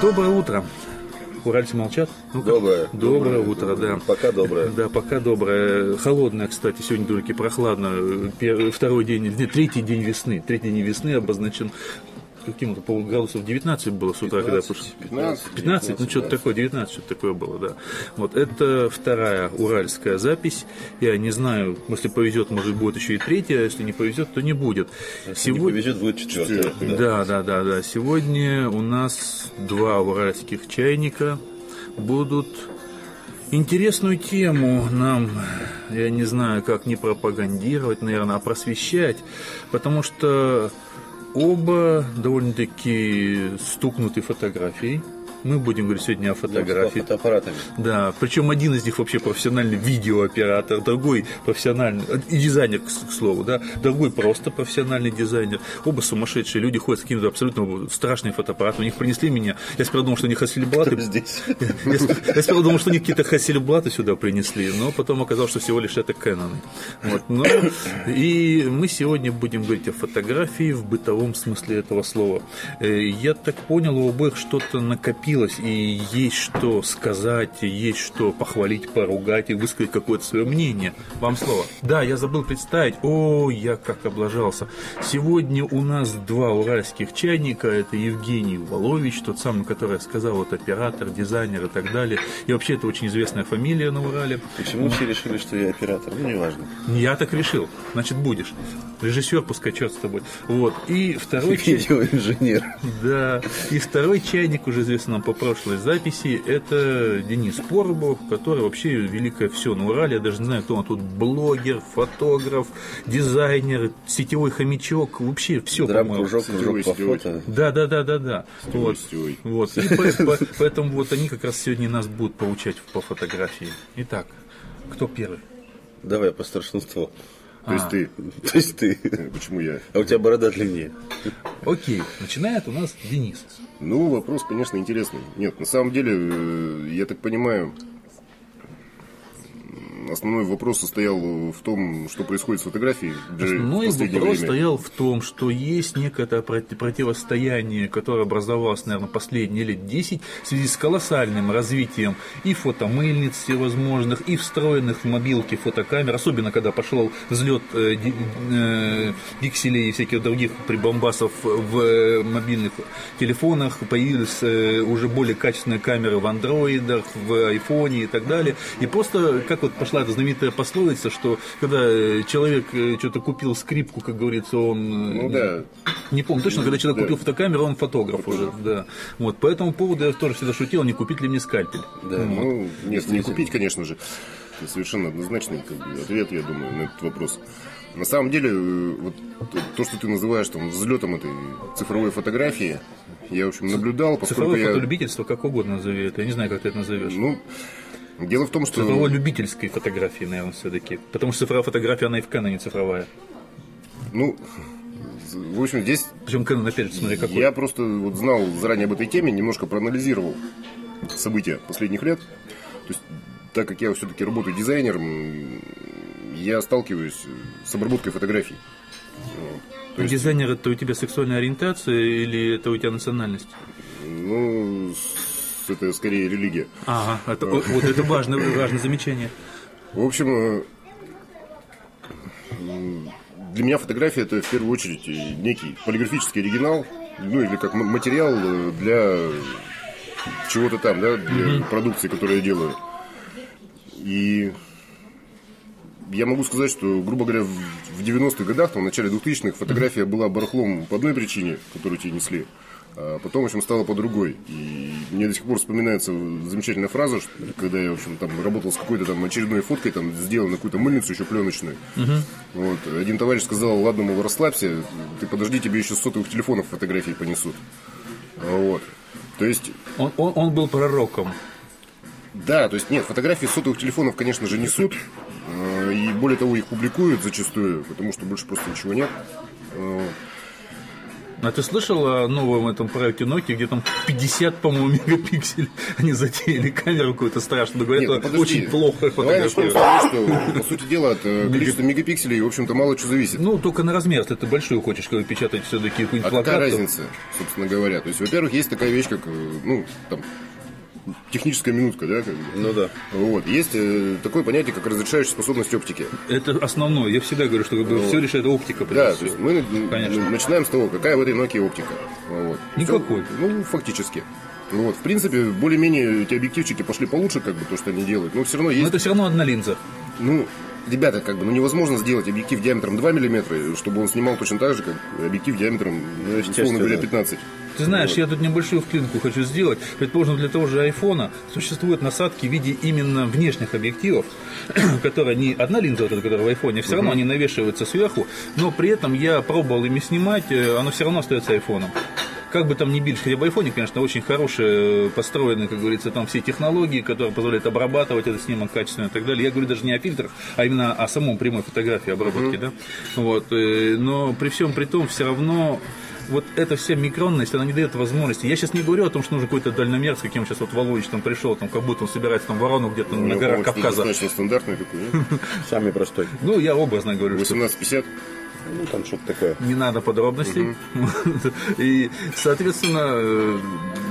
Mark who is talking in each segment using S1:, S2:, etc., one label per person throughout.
S1: Доброе утро. Уральцы молчат? ну
S2: Доброе.
S1: Доброе утро, да.
S2: Пока доброе.
S1: Да, пока доброе. Холодное, кстати, сегодня довольно прохладно. Первый, второй день, нет, третий день весны. Третий день весны обозначен каким-то по градусов 19 было с утра,
S2: 15,
S1: когда пошли.
S2: 15,
S1: 15, ну что-то такое, 19, что-то такое было, да. Вот это вторая уральская запись. Я не знаю, если повезет, может будет еще и третья, а если не повезет, то не будет.
S2: Если не повезет, будет четвертое.
S1: Да, да, да, да. Сегодня у нас два уральских чайника будут интересную тему нам, я не знаю, как не пропагандировать, наверное, а просвещать, потому что оба довольно-таки стукнуты фотографией. Мы будем говорить сегодня о фотографии.
S2: Фотоаппаратами.
S1: Да, причем один из них вообще профессиональный видеооператор, другой профессиональный, и дизайнер, к слову, да, другой просто профессиональный дизайнер. Оба сумасшедшие люди ходят с какими-то абсолютно страшными фотоаппаратами. У них принесли меня, я сперва думал, что они Хассельблаты.
S2: Здесь.
S1: Я я сперва думал, что они какие-то Хассельблаты сюда принесли, но потом оказалось, что всего лишь это Canon. Вот, ну, и мы сегодня будем говорить о фотографии в бытовом смысле этого слова. Э, Я так понял, у обоих что-то накопилось, и есть что сказать, есть что похвалить, поругать и высказать какое-то свое мнение. Вам слово. Да, я забыл представить. О, я как облажался. Сегодня у нас два уральских чайника. Это Евгений Волович, тот самый, который я сказал, вот оператор, дизайнер и так далее. И вообще это очень известная фамилия на Урале.
S2: Почему все решили, что я оператор? Ну, неважно.
S1: Я так решил. Значит, будешь. Режиссер пускай черт с тобой. Вот. И второй.
S2: Видеоинженер.
S1: Да. И второй чайник, уже известный нам по прошлой записи, это Денис Коробов, который вообще великое все на Урале. Я даже не знаю, кто он тут. Блогер, фотограф, дизайнер, сетевой хомячок. Вообще все, по-моему.
S2: Кружок по фото.
S1: Да, да, да, да, да. Вот. вот. И поэтому вот они как раз сегодня нас будут поучать по фотографии. Итак, кто первый?
S2: Давай по старшинству.
S3: То есть ты.
S2: То есть ты.
S3: Почему я?
S2: А у тебя борода длиннее.
S1: Окей, начинает у нас Денис.
S3: Ну, вопрос, конечно, интересный. Нет, на самом деле, э, я так понимаю, основной вопрос состоял в том, что происходит с фотографией
S1: Основной вопрос
S3: время.
S1: стоял в том, что есть некое проти- противостояние, которое образовалось, наверное, последние лет 10 в связи с колоссальным развитием и фотомыльниц всевозможных, и встроенных в мобилки фотокамер, особенно когда пошел взлет э, э, пикселей и всяких других прибамбасов в э, мобильных телефонах, появились уже более качественные камеры в андроидах, в айфоне и так далее. И просто, как вот пошла эта знаменитая пословица, что когда э, человек э, что-то купил скрипку, как говорится, он... э,
S3: Ну да.
S1: Не помню точно, когда человек
S3: Да.
S1: купил фотокамеру, он фотограф, уже, да. Вот, по этому поводу я тоже всегда шутил, не купить ли мне скальпель.
S2: Да.
S3: Ну, нет, не купить, конечно же. Это совершенно однозначный ответ, я думаю, на этот вопрос. На самом деле, вот то- то, что ты называешь там взлетом этой цифровой фотографии, я, в общем, наблюдал,
S1: Цифровое
S3: я...
S1: фотолюбительство, как угодно назови это, я не знаю, как ты это назовешь.
S3: Ну, дело в том, что...
S1: Цифровой любительской фотографии, наверное, все-таки. Потому что цифровая фотография, она и в Canon цифровая.
S3: Ну, в общем, здесь
S1: Причем Canon, опять же, смотри, какой.
S3: я просто вот знал заранее об этой теме, немножко проанализировал события последних лет. То есть, так как я все-таки работаю дизайнером, я сталкиваюсь с обработкой фотографий. То есть,
S1: Дизайнер это у тебя сексуальная ориентация или это у тебя национальность?
S3: ну, с- это скорее религия.
S1: Ага, это, вот это важное, важное замечание.
S3: В общем, э, для меня фотография это в первую очередь э, некий полиграфический оригинал, ну или как материал э, для чего-то там, да, для продукции, которую я делаю. И я могу сказать, что, грубо говоря, в в 90-х годах, там, в начале 2000-х, фотография была барахлом по одной причине, которую тебе несли, а потом, в общем, стала по другой. И мне до сих пор вспоминается замечательная фраза, что, когда я, в общем, там работал с какой-то там очередной фоткой, там, сделан на какую-то мыльницу еще пленочную. Вот. Один товарищ сказал, ладно, мол, расслабься, ты подожди, тебе еще сотовых телефонов фотографии понесут. Вот. То есть,
S1: Он, он, он был пророком.
S3: да, то есть нет, фотографии сотовых телефонов, конечно же, несут. э, И более того, их публикуют зачастую, потому что больше просто ничего нет.
S1: А ты слышал о новом этом проекте Nokia, где там 50, по-моему, мегапикселей они затеяли камеру какую-то страшную. Говорят,
S3: Нет, ну, подожди.
S1: очень плохо
S3: того, что, по сути дела, от количества мегапикселей, в общем-то, мало что зависит.
S1: Ну, только на размер, если ты большую хочешь бы, печатать все-таки
S3: А
S1: плакат.
S3: какая
S1: то-
S3: разница, собственно говоря? То есть, во-первых, есть такая вещь, как, э, ну, там, техническая минутка, да, как бы.
S2: Ну да.
S3: Вот. Есть э, такое понятие, как разрешающая способность оптики.
S1: Это основное. Я всегда говорю, что все решает оптика.
S3: Да, то есть мы
S1: Конечно.
S3: начинаем с того, какая в этой Nokia оптика. Вот.
S1: Никакой.
S3: Всё, ну, фактически. Вот, в принципе, более-менее эти объективчики пошли получше, как бы, то, что они делают. Но все равно
S1: Но
S3: есть
S1: это все равно одна линза.
S3: Ну, ребята, как бы, ну невозможно сделать объектив диаметром 2 мм, чтобы он снимал точно так же, как объектив диаметром, ну, условно говоря, 15.
S1: Ты знаешь, я тут небольшую вклинку хочу сделать. Предположим, для того же айфона существуют насадки в виде именно внешних объективов, которые не одна линза, вот эта, которая в айфоне, все равно они навешиваются сверху, но при этом я пробовал ими снимать, э, оно все равно остается айфоном. Как бы там ни били, хотя в айфоне, конечно, очень хорошие э, построены, как говорится, там все технологии, которые позволяют обрабатывать этот снимок качественно и так далее. Я говорю даже не о фильтрах, а именно о самом прямой фотографии, обработке, да. Вот, э, но при всем при том, все равно вот эта вся микронность, она не дает возможности. Я сейчас не говорю о том, что нужен какой-то дальномер, с каким сейчас вот Володич там пришел, там, как будто он собирается там ворону где-то
S3: У
S1: на горах Кавказа.
S3: достаточно стандартный такой?
S2: Самый простой.
S1: Ну, я образно говорю, что
S3: 1850.
S2: Ну, там что-то такое.
S1: не надо подробностей. И, соответственно, э,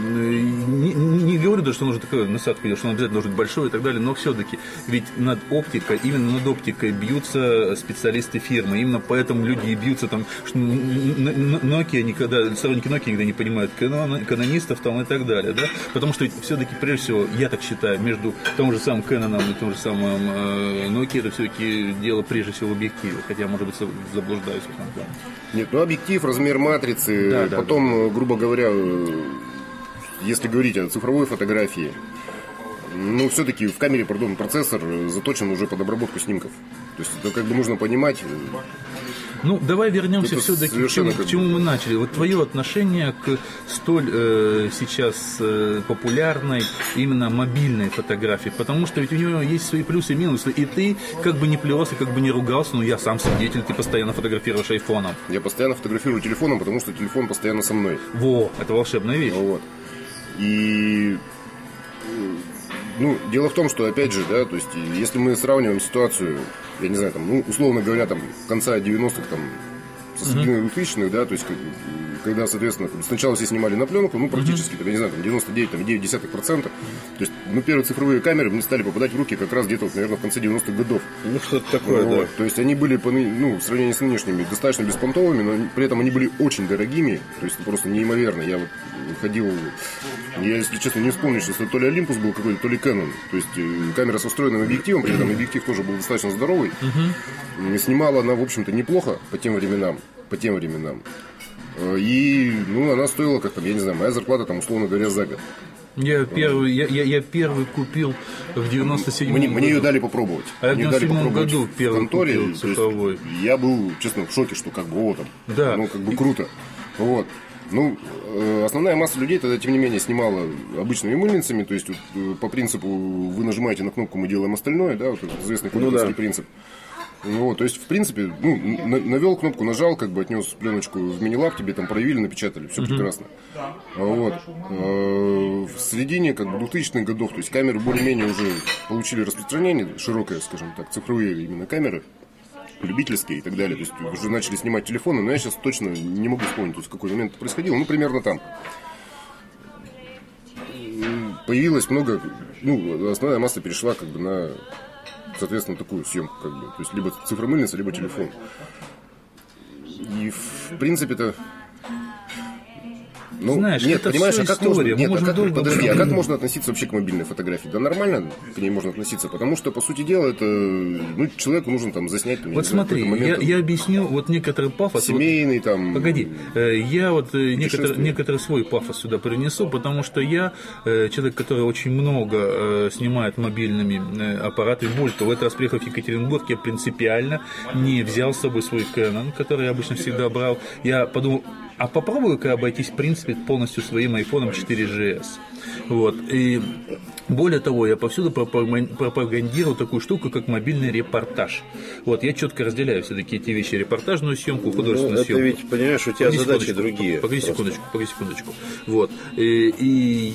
S1: не, не говорю, что нужно такое насадку, что он обязательно должен быть большой и так далее, но все-таки, ведь над оптикой, именно над оптикой бьются специалисты фирмы, именно поэтому люди и бьются там, что Nokia никогда, сторонники Nokia никогда не понимают канон- канонистов там и так далее, да, потому что все-таки, прежде всего, я так считаю, между том же самым Canon и тем же самым э, Nokia, это все-таки дело прежде всего в объективе, хотя, может быть, заблуждаюсь этом плане.
S3: Нет, ну объектив, размер матрицы,
S1: Да, да,
S3: потом, э, грубо говоря, э, если говорить о цифровой фотографии, ну, все-таки в камере, пардон, процессор э, заточен уже под обработку снимков. То есть это как бы нужно понимать.
S1: Ну, давай вернемся
S3: Это
S1: все-таки к чему, к чему мы начали. Вот твое отношение к столь э, сейчас э, популярной именно мобильной фотографии, потому что ведь у нее есть свои плюсы и минусы, и ты как бы не плевался, как бы не ругался, но я сам свидетель, ты постоянно фотографируешь айфоном.
S3: Я постоянно фотографирую телефоном, потому что телефон постоянно со мной.
S1: Во, это волшебная вещь.
S3: Вот. И ну, дело в том, что, опять же, да, то есть, если мы сравниваем ситуацию, я не знаю, там, ну, условно говоря, там, конца 90-х, там, со середины 2000-х, да, то есть, как- когда, соответственно, там, сначала все снимали на пленку, ну, практически, там, я не знаю, там, 99,9%, то есть, ну, первые цифровые камеры мне стали попадать в руки как раз где-то, вот, наверное, в конце 90-х годов.
S2: Ну, что-то такое,
S3: Вот.
S2: да.
S3: То есть они были, по ну, в сравнении с нынешними, достаточно беспонтовыми, но при этом они были очень дорогими, то есть просто неимоверно. Я вот ходил, я, если честно, не вспомню, что то ли Олимпус был какой-то, то ли Canon. То есть э, камера со встроенным объективом, при этом объектив тоже был достаточно здоровый. И Снимала она, в общем-то, неплохо по тем временам. По тем временам. Э, И, ну, она стоила, как там, я не знаю, моя зарплата, там, условно говоря, за год.
S1: Я первый, я, я, я первый купил в 97
S3: Мне,
S1: году.
S3: мне ее дали попробовать.
S1: А я в
S3: Мне её дали
S1: 97
S3: попробовать
S1: году
S3: в
S1: первый
S3: конторе.
S1: купил цифровой.
S3: Я был, честно, в шоке, что как бы вот там.
S1: Да.
S3: Ну, как бы круто. Вот. Ну, э, основная масса людей тогда, тем не менее, снимала обычными мыльницами, то есть вот, э, по принципу вы нажимаете на кнопку, мы делаем остальное, да, вот известный куликовский
S2: да.
S3: принцип. Ну, вот, то есть, в принципе, ну, на- навел кнопку, нажал, как бы отнес пленочку в мини-лаб, тебе там проявили, напечатали, все прекрасно. А Вот. Э, В середине как бы 2000-х годов, то есть камеры более-менее уже получили распространение, широкое, скажем так, цифровые именно камеры, любительские и так далее. То есть уже начали снимать телефоны, но я сейчас точно не могу вспомнить, то есть в какой момент это происходило, ну, примерно там. Появилось много, ну, основная масса перешла как бы на, соответственно, такую съемку, как бы. То есть либо цифромыльница, либо телефон. И в принципе-то ну,
S1: Знаешь,
S3: нет,
S1: это
S3: понимаешь,
S1: всё
S3: а как
S1: история.
S3: можно, нет, а как,
S1: долго
S3: подожди, а как можно относиться вообще к мобильной фотографии? Да нормально к ней можно относиться, потому что, по сути дела, это, ну, человеку нужно там заснять,
S1: Вот
S3: знаю,
S1: смотри,
S3: какой-то
S1: я,
S3: момент,
S1: я объясню вот некоторый пафос. Вот-
S3: семейный, там,
S1: Погоди, э, я вот э, некоторый, некоторый свой пафос сюда принесу, потому что я э, человек, который очень много снимает мобильными аппаратами. Более того, в этот раз приехав в Екатеринбург, я принципиально не взял с собой свой Canon, который я обычно всегда брал. Я подумал, а попробую-ка обойтись, в принципе, полностью своим iPhone 4GS. Вот. И Более того, я повсюду пропаган- пропагандирую такую штуку, как мобильный репортаж. Вот, я четко разделяю все-таки эти вещи. Репортажную съемку,
S2: Ну,
S1: художественную
S2: это
S1: съемку.
S2: ведь, понимаешь, у тебя
S1: Погоди
S2: задачи
S1: секундочку,
S2: другие.
S1: Погоди
S2: просто.
S1: секундочку, погоди секундочку. Вот. И, и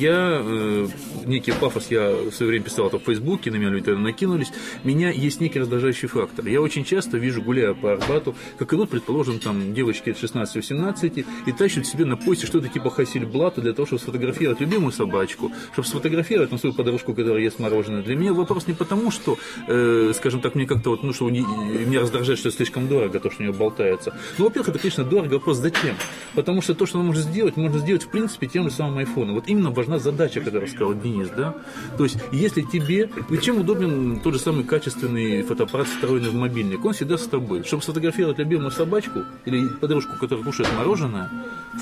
S1: я, э, некий пафос, я в свое время писал это в Фейсбуке, на меня люди накинулись. Меня есть некий раздражающий фактор. Я очень часто вижу, гуляя по Арбату, как идут, предположим, там девочки от 16-18 и тащат себе на поясе что-то типа Хасельблата для того, чтобы сфотографировать любимую собачку, чтобы сфотографировать там, свою подружку, которая ест мороженое. Для меня вопрос не потому, что, э, скажем так, мне как-то вот, ну, что не- меня раздражает, что слишком дорого, то, что у нее болтается. Ну, во-первых, это, конечно, дорого, вопрос зачем? Потому что то, что она может сделать, можно сделать, в принципе, тем же самым айфоном. Вот именно важна задача, которую сказал Денис, да? То есть, если тебе... Ведь чем удобен тот же самый качественный фотоаппарат, встроенный в мобильник? Он всегда с тобой. Чтобы сфотографировать любимую собачку или подружку, которая кушает мороженое,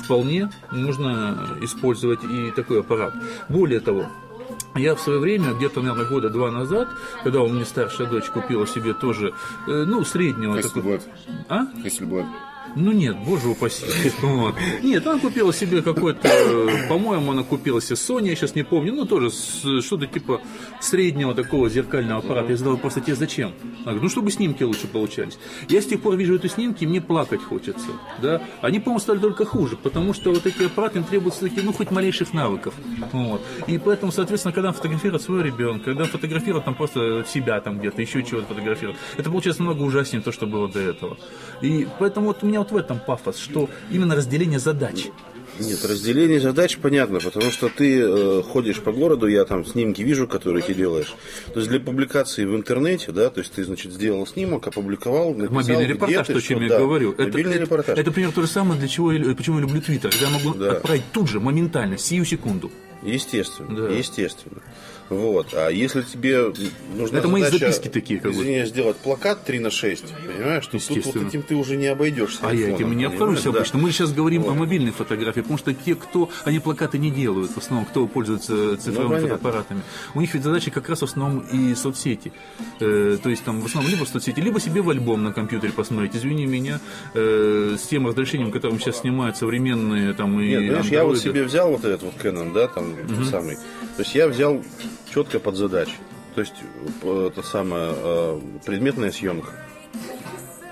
S1: вполне можно использовать и такой аппарат. Более того, я в свое время, где-то, наверное, года два назад, когда у меня старшая дочь купила себе тоже, э, ну, среднего... такой-
S3: Хессельблад.
S1: А?
S3: Хессельблад.
S1: Ну нет, боже упаси. Нет, она купила себе какой-то, по-моему, она купила себе Sony, я сейчас не помню, ну тоже что-то типа среднего такого зеркального аппарата. Я задал просто тебе зачем? Она говорит, ну чтобы снимки лучше получались. Я с тех пор вижу эти снимки, мне плакать хочется. Да? Они, по-моему, стали только хуже, потому что вот эти аппараты им требуются таких, ну хоть малейших навыков. Вот. И поэтому, соответственно, когда фотографирует своего ребенка, когда фотографирует там просто себя там где-то, еще чего-то фотографирует, это получается намного ужаснее то, что было до этого. И поэтому вот у меня вот в этом пафос, что именно разделение задач.
S2: Нет, разделение задач понятно, потому что ты э, ходишь по городу, я там снимки вижу, которые ты делаешь. То есть для публикации в интернете, да, то есть ты, значит, сделал снимок, опубликовал, написал,
S1: Мобильный репортаж,
S2: ты,
S1: то, о
S2: что-
S1: чем я
S2: да,
S1: говорю. Это,
S2: Мобильный
S1: это,
S2: репортаж.
S1: это, пример то же самое, для чего я, почему я люблю Твиттер. Я могу
S2: Да.
S1: отправить тут же, моментально, сию секунду.
S2: Естественно,
S1: Да.
S2: естественно. Вот. А если тебе нужна
S1: Это мои
S2: задача,
S1: записки такие, как бы.
S2: извини, сделать плакат 3 на 6, понимаешь, то тут вот этим ты уже не обойдешься.
S1: А я этим не обхожусь обычно.
S2: Да.
S1: Мы сейчас говорим
S2: Вот.
S1: о мобильной фотографии, потому что те, кто, они плакаты не делают, в основном, кто пользуется цифровыми
S2: Ну, понятно.
S1: фотоаппаратами, у них ведь задачи как раз в основном и соцсети. Э, то есть там в основном либо в соцсети, либо себе в альбом на компьютере посмотреть. Извини меня, э, с тем разрешением, которым сейчас снимают современные там и
S2: Нет, понимаешь, я вот себе взял вот этот вот Canon, да, там самый. То есть я взял четко под задачу. То есть э, это самое э, предметная съемка.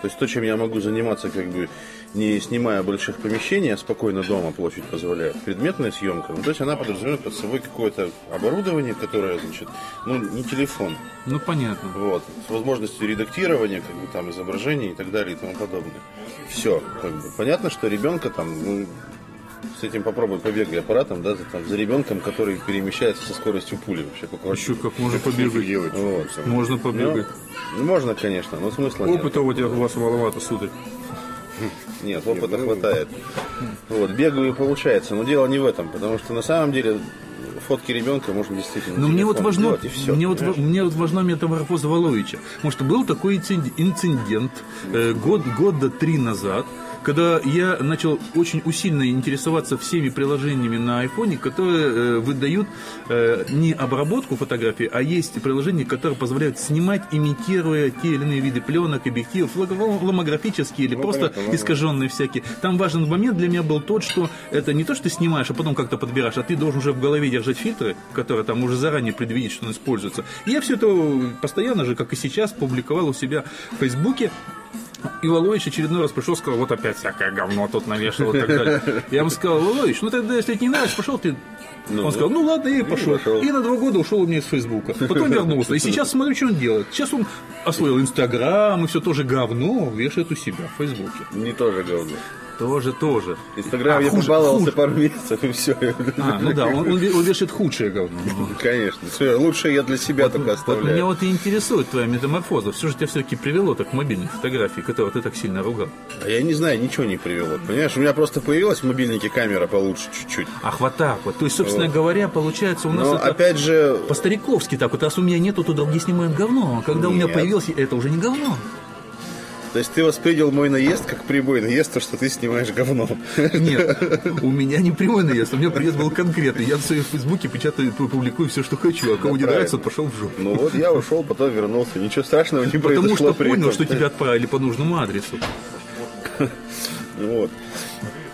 S2: То есть то, чем я могу заниматься, как бы не снимая больших помещений, а спокойно дома площадь позволяет. Предметная съемка, ну, то есть она подразумевает под собой какое-то оборудование, которое, значит, ну, не телефон,
S1: Ну, понятно.
S2: вот, с возможностью редактирования, как бы там изображений и так далее и тому подобное. Все, как бы. Понятно, что ребенка там, ну, с этим попробуй побегай аппаратом, да, за, там, за ребенком, который перемещается со скоростью пули вообще по квартире.
S1: Еще как можно побегать.
S3: делать?
S2: Вот.
S1: Можно
S2: Ну,
S1: побегать.
S2: ну, можно, конечно, но смысла нет.
S1: Опыта у тебя у вас маловато, сударь.
S2: Нет, опыта хватает. Вот, бегаю и получается. Но дело не в этом, потому что на самом деле фотки ребенка можно действительно
S1: Но мне вот важно,
S2: и все.
S1: мне, вот, мне вот важна метаморфоза Валовича. Потому что был такой инцид- инцидент э, год, года три назад, когда я начал очень усильно интересоваться всеми приложениями на айфоне, которые э, выдают э, не обработку фотографий, а есть приложения, которые позволяют снимать, имитируя те или иные виды пленок, объективов, ломографические или
S3: Ну,
S1: просто
S3: понятно,
S1: искаженные всякие. Там важный момент для меня был тот, что это не то, что ты снимаешь, а потом как-то подбираешь, а ты должен уже в голове держать фильтры, которые там уже заранее предвидеть, что он используется. И я все это постоянно же, как и сейчас, публиковал у себя в Фейсбуке. И Волович очередной раз пришел, сказал, вот опять всякое говно тут навешал и так далее. Я ему сказал, Волович, ну тогда, если тебе не нравится, пошел ты. он сказал, ну ладно, я и пошел.
S2: пошел.
S1: И на два года ушел у меня из Фейсбука. Потом вернулся. И сейчас смотрю, что он делает. Сейчас он освоил Инстаграм и все тоже говно вешает у себя в Фейсбуке.
S2: Не тоже говно.
S1: Тоже, тоже.
S2: Инстаграм
S1: А,
S2: я
S1: хуже,
S2: побаловался
S1: хуже.
S2: пару месяцев и все.
S1: А, ну да, он, он он вешает худшее говно.
S2: Конечно. Всё, Лучше я для себя только
S1: Вот меня
S2: оставляю.
S1: вот и интересует твоя метаморфоза. Все же тебя все-таки привело так к мобильной фотографии, которую ты так сильно ругал.
S2: А я не знаю, ничего не привело. Понимаешь, у меня просто появилась в мобильнике камера получше чуть-чуть.
S1: Ах, вот так вот. То есть, собственно говоря, получается у нас
S2: Но
S1: это...
S2: опять же,
S1: По-стариковски так вот, раз у меня нету, то другие снимают говно. А когда у меня
S2: Нет.
S1: появилось, это уже не говно.
S2: То есть ты воспринял мой наезд как прибой наезд, то, что ты снимаешь говно.
S1: Нет, у меня не прямой наезд, у меня приезд был конкретный. Я в своем фейсбуке печатаю, публикую все, что хочу, а кому не нравится, пошел в жопу.
S2: Ну вот я ушел, потом вернулся. Ничего страшного не
S1: Потому
S2: произошло
S1: что
S2: при
S1: понял, что тебя отправили по нужному адресу.
S2: Вот.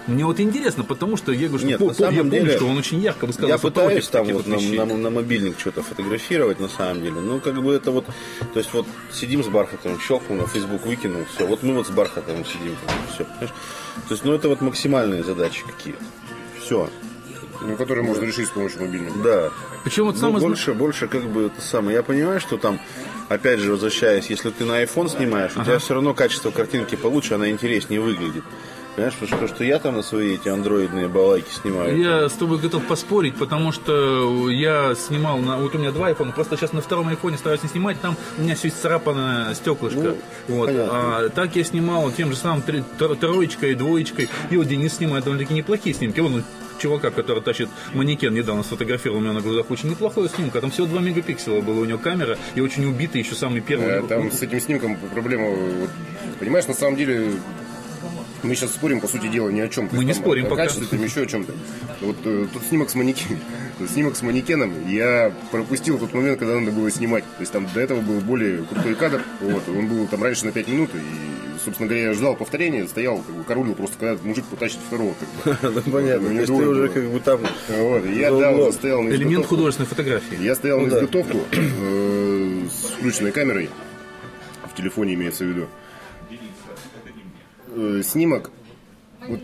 S1: Мне вот интересно, потому что я говорю, что
S2: Нет,
S1: по-
S2: на
S1: по- я
S2: самом
S1: помню,
S2: деле,
S1: что он очень ярко высказался
S2: Я пытаюсь там вот
S1: вот
S2: на, на- на мобильник что-то фотографировать на самом деле. Ну, как бы это вот, то есть вот сидим с бархатом, щелкнул, на Facebook выкинул, все. Вот мы вот с бархатом сидим, все. То есть, ну, это вот максимальные задачи какие-то. Все.
S3: Ну, которые можно решить с помощью мобильного.
S2: Да.
S1: Причем вот
S2: Ну,
S1: самое...
S2: больше, больше как бы это самое. Я понимаю, что там, опять же, возвращаясь, если ты на iPhone снимаешь, у тебя все равно качество картинки получше, она интереснее выглядит. Понимаешь, потому что, что я там на свои эти андроидные балайки снимаю.
S1: Я с тобой готов поспорить, потому что я снимал, на, вот у меня два айфона, просто сейчас на втором айфоне стараюсь не снимать, там у меня все царапано стеклышко.
S2: Ну,
S1: вот.
S2: понятно.
S1: А так я снимал тем же самым три- тро- троечкой, двоечкой. И вот Денис снимает довольно-таки неплохие снимки. Он чувака, который тащит манекен, недавно сфотографировал у меня на глазах очень неплохое снимка. Там всего 2 мегапикселя была у него камера, и очень убитый еще самый первый.
S3: Э, Там с этим снимком проблема, вот, понимаешь, на самом деле мы сейчас спорим, по сути дела, ни о чем.
S1: Мы не спорим
S3: о
S1: пока.
S3: качестве, там еще о чем-то. Вот э, тут снимок с манекеном. Снимок с манекеном я пропустил тот момент, когда надо было снимать. То есть там до этого был более крутой кадр. Вот, он был там раньше на 5 минут. И, собственно говоря, я ждал повторения, стоял, как бы, караулил просто, когда мужик потащит второго. Как бы.
S2: Ну, понятно.
S3: Ну,
S2: То есть ты уже как бы там...
S3: Вот, я, да, стоял на
S1: Элемент художественной фотографии.
S3: Я стоял
S2: Ну
S3: на
S2: да.
S3: изготовку э, с включенной камерой, в телефоне имеется в виду. Э, снимок, вот,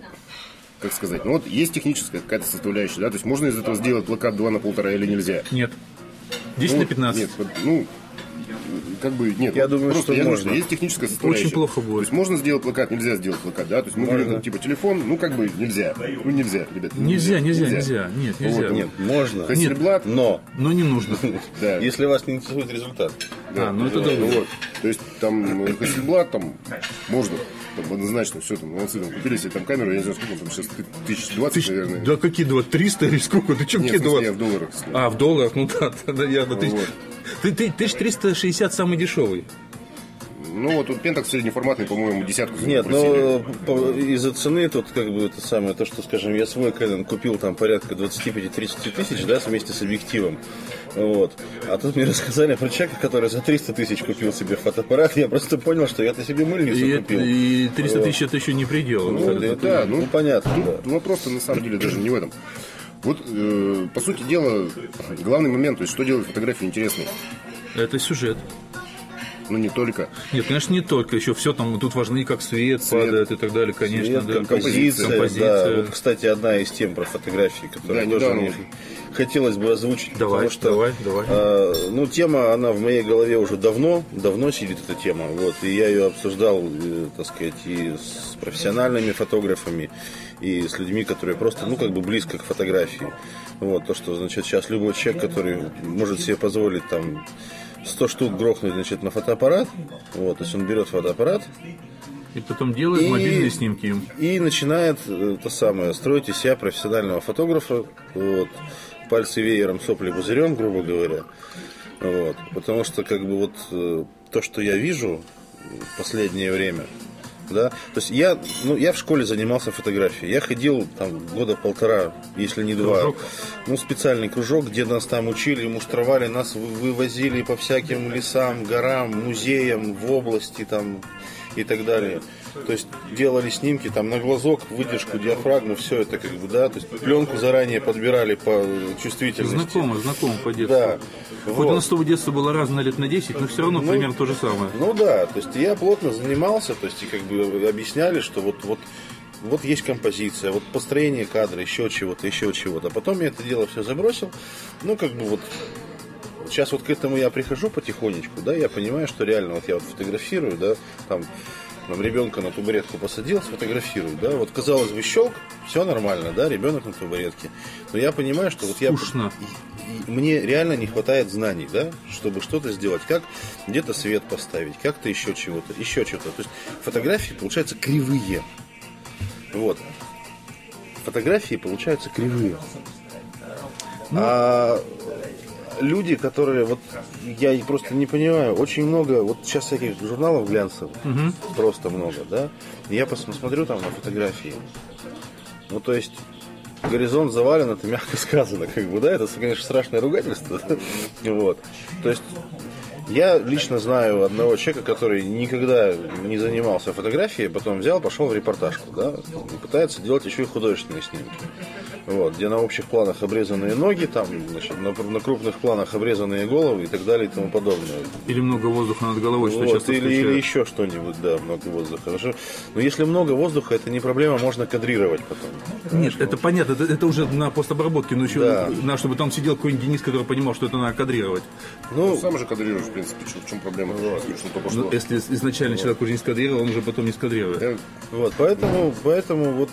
S3: как сказать, ну вот есть техническая какая-то составляющая, да, то есть можно из этого сделать плакат 2 на полтора или нельзя?
S1: Нет. 10
S3: Ну,
S1: на 15.
S3: Нет, ну, как бы, нет.
S2: Я думаю,
S3: просто
S2: что
S3: я думаю,
S2: можно.
S3: что есть техническая составляющая.
S1: Очень плохо будет.
S3: То есть можно сделать плакат, нельзя сделать плакат, да, то есть мы говорим, там, типа, телефон, ну, как бы, нельзя. Ну, нельзя, ребят. ну,
S1: Нельзя, нельзя, нельзя. Нет, нельзя.
S3: Вот,
S2: Нет, можно.
S3: Hasselblad,
S2: Но,
S1: Но не нужно.
S3: да.
S2: если вас не интересует результат.
S1: А, ну это да.
S3: вот. То есть там э, Hasselblad там можно, там однозначно все там молодцы, там купили себе там камеру, я не знаю сколько там сейчас тысяч двадцать, наверное.
S1: Да какие два? 300 или сколько? Ты что,
S3: Нет,
S1: какие
S3: я
S1: 20?
S3: в долларах.
S1: А, в долларах, ну да, да, ясно. Ты,
S3: Вот.
S1: Ты, ты, 1360 самый дешевый.
S3: Ну вот тут Pentax среднеформатный, по-моему, десятку за
S2: Нет, но по- из-за цены тут как бы это самое, то, что, скажем, я свой Canon купил там порядка 25-30 тысяч, да, вместе с объективом. Вот. А тут мне рассказали про человека, который за 300 тысяч купил себе фотоаппарат. Я просто понял, что я-то себе мыльницу
S1: И,
S2: купил.
S1: и 300
S2: Вот.
S1: тысяч это еще не предел.
S3: Ну, да, ну,
S2: ну, понятно,
S3: Тут
S2: да.
S3: вопрос-то на самом деле даже не в этом. Вот, э, по сути дела, главный момент, то есть что делает фотографию интересной?
S1: Это сюжет.
S3: Ну, не только.
S1: Нет, конечно, не только. Еще все там тут важны, как свет,
S3: Свет.
S1: падает и так далее, конечно.
S2: Свет,
S1: да.
S2: композиция,
S1: композиция.
S2: да. Вот, кстати, одна из тем про фотографии, которую
S3: Да,
S2: тоже мне хотелось бы озвучить.
S1: Давай,
S2: потому что,
S1: давай, давай.
S2: а, ну, тема, она в моей голове уже давно, давно сидит эта тема. Вот, и я ее обсуждал, э, так сказать, и с профессиональными фотографами, и с людьми, которые просто, ну, как бы близко к фотографии. Вот, то, что, значит, сейчас любой человек, который может себе позволить там 100 штук грохнуть, значит, на фотоаппарат, вот, то есть он берет фотоаппарат,
S1: И потом делает
S2: И-
S1: мобильные снимки им.
S2: и начинает э, то самое строить из себя профессионального фотографа. Вот, пальцы веером, сопли пузырем, грубо говоря. Вот, потому что как бы вот э, то, что я вижу в последнее время, да, то есть я, ну, я в школе занимался фотографией. Я ходил там года полтора, если не два.
S1: Кружок?
S2: Ну, специальный кружок, где нас там учили, муштровали, нас вы- вывозили по всяким лесам, горам, музеям в области там и так далее. То есть делали снимки там на глазок, выдержку, диафрагму, все это как бы, да, то есть пленку заранее подбирали по чувствительности.
S1: Знакомо, знакомо по детству.
S2: Да.
S1: Хоть
S2: Вот.
S1: у нас с тобой детство было разное лет на 10, но все равно примерно то же самое.
S2: Ну да, то есть я плотно занимался, то есть и как бы объясняли, что вот, вот, вот есть композиция, вот построение кадра, еще чего-то, еще чего-то. Потом я это дело все забросил, ну как бы вот сейчас вот к этому я прихожу потихонечку, да, я понимаю, что реально вот я вот фотографирую, да, там, там ребенка на табуретку посадил, сфотографирую, да, вот казалось бы щелк, все нормально, да, ребенок на табуретке, но я понимаю, что вот я
S1: Скучно.
S2: и- и мне реально не хватает знаний, да, чтобы что-то сделать, как где-то свет поставить, как-то еще чего-то, еще чего-то. То есть фотографии получаются кривые. Вот. Фотографии получаются кривые. А люди, которые, вот я просто не понимаю, очень много, вот сейчас всяких журналов глянцевых, просто много, да. Я пос- посмотрю там на фотографии. Ну, то есть, горизонт завален, это мягко сказано, как бы, да, это, конечно, страшное ругательство. Вот. То есть, Я лично знаю одного человека, который никогда не занимался фотографией, потом взял, пошел в репортажку, да, и пытается делать еще и художественные снимки. Вот, где на общих планах обрезанные ноги, там, значит, на, на крупных планах обрезанные головы и так далее и тому подобное.
S1: Или много воздуха над головой, что
S2: Вот,
S1: часто
S2: или, или еще что-нибудь, да, много воздуха. Хорошо. Но если много воздуха, это не проблема, можно кадрировать потом.
S1: Нет, это понятно, это, это уже на постобработке, но еще
S2: Да.
S1: на, чтобы там сидел какой-нибудь Денис, который понимал, что это надо кадрировать.
S2: Ну,
S3: Сам же кадрируешь, в принципе, в чем проблема? Пошло.
S1: Ну, если изначально человек уже не скадрировал, он уже потом не скадрирует.
S3: Я-
S2: вот, поэтому, поэтому вот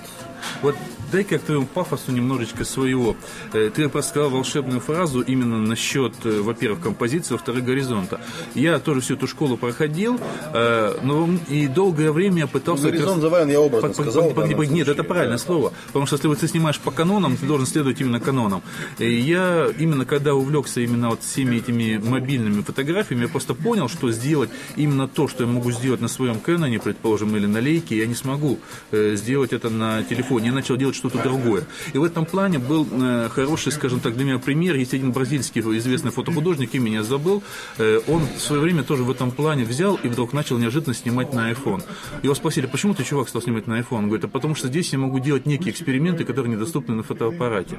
S1: Вот дай-ка к твоему пафосу немножечко своего. Э, Ты просто сказал волшебную фразу именно насчет, э, во-первых, композиции, во-вторых, горизонта. Я тоже всю эту школу проходил, э, но и долгое время я пытался... раз-
S2: горизонт Заваян я образно
S1: пог-
S2: сказал. данном
S1: погоди, Нет,
S2: случае.
S1: это правильное слово. Потому что если вот ты снимаешь по канонам, ты должен следовать именно канонам. И я именно когда увлекся именно вот всеми этими мобильными фотографиями, я просто понял, что сделать именно то, что я могу сделать на своем Кэноне, предположим, или на лейке, я не смогу сделать это на телефоне. Я начал делать что-то другое. И в этом плане был э, хороший, скажем так, для меня пример. Есть один бразильский известный фотохудожник, имя я забыл. Э, он в свое время тоже в этом плане взял и вдруг начал неожиданно снимать на iPhone. Его спросили, почему ты, чувак, стал снимать на iPhone? Он говорит, а потому что здесь я могу делать некие эксперименты, которые недоступны на фотоаппарате.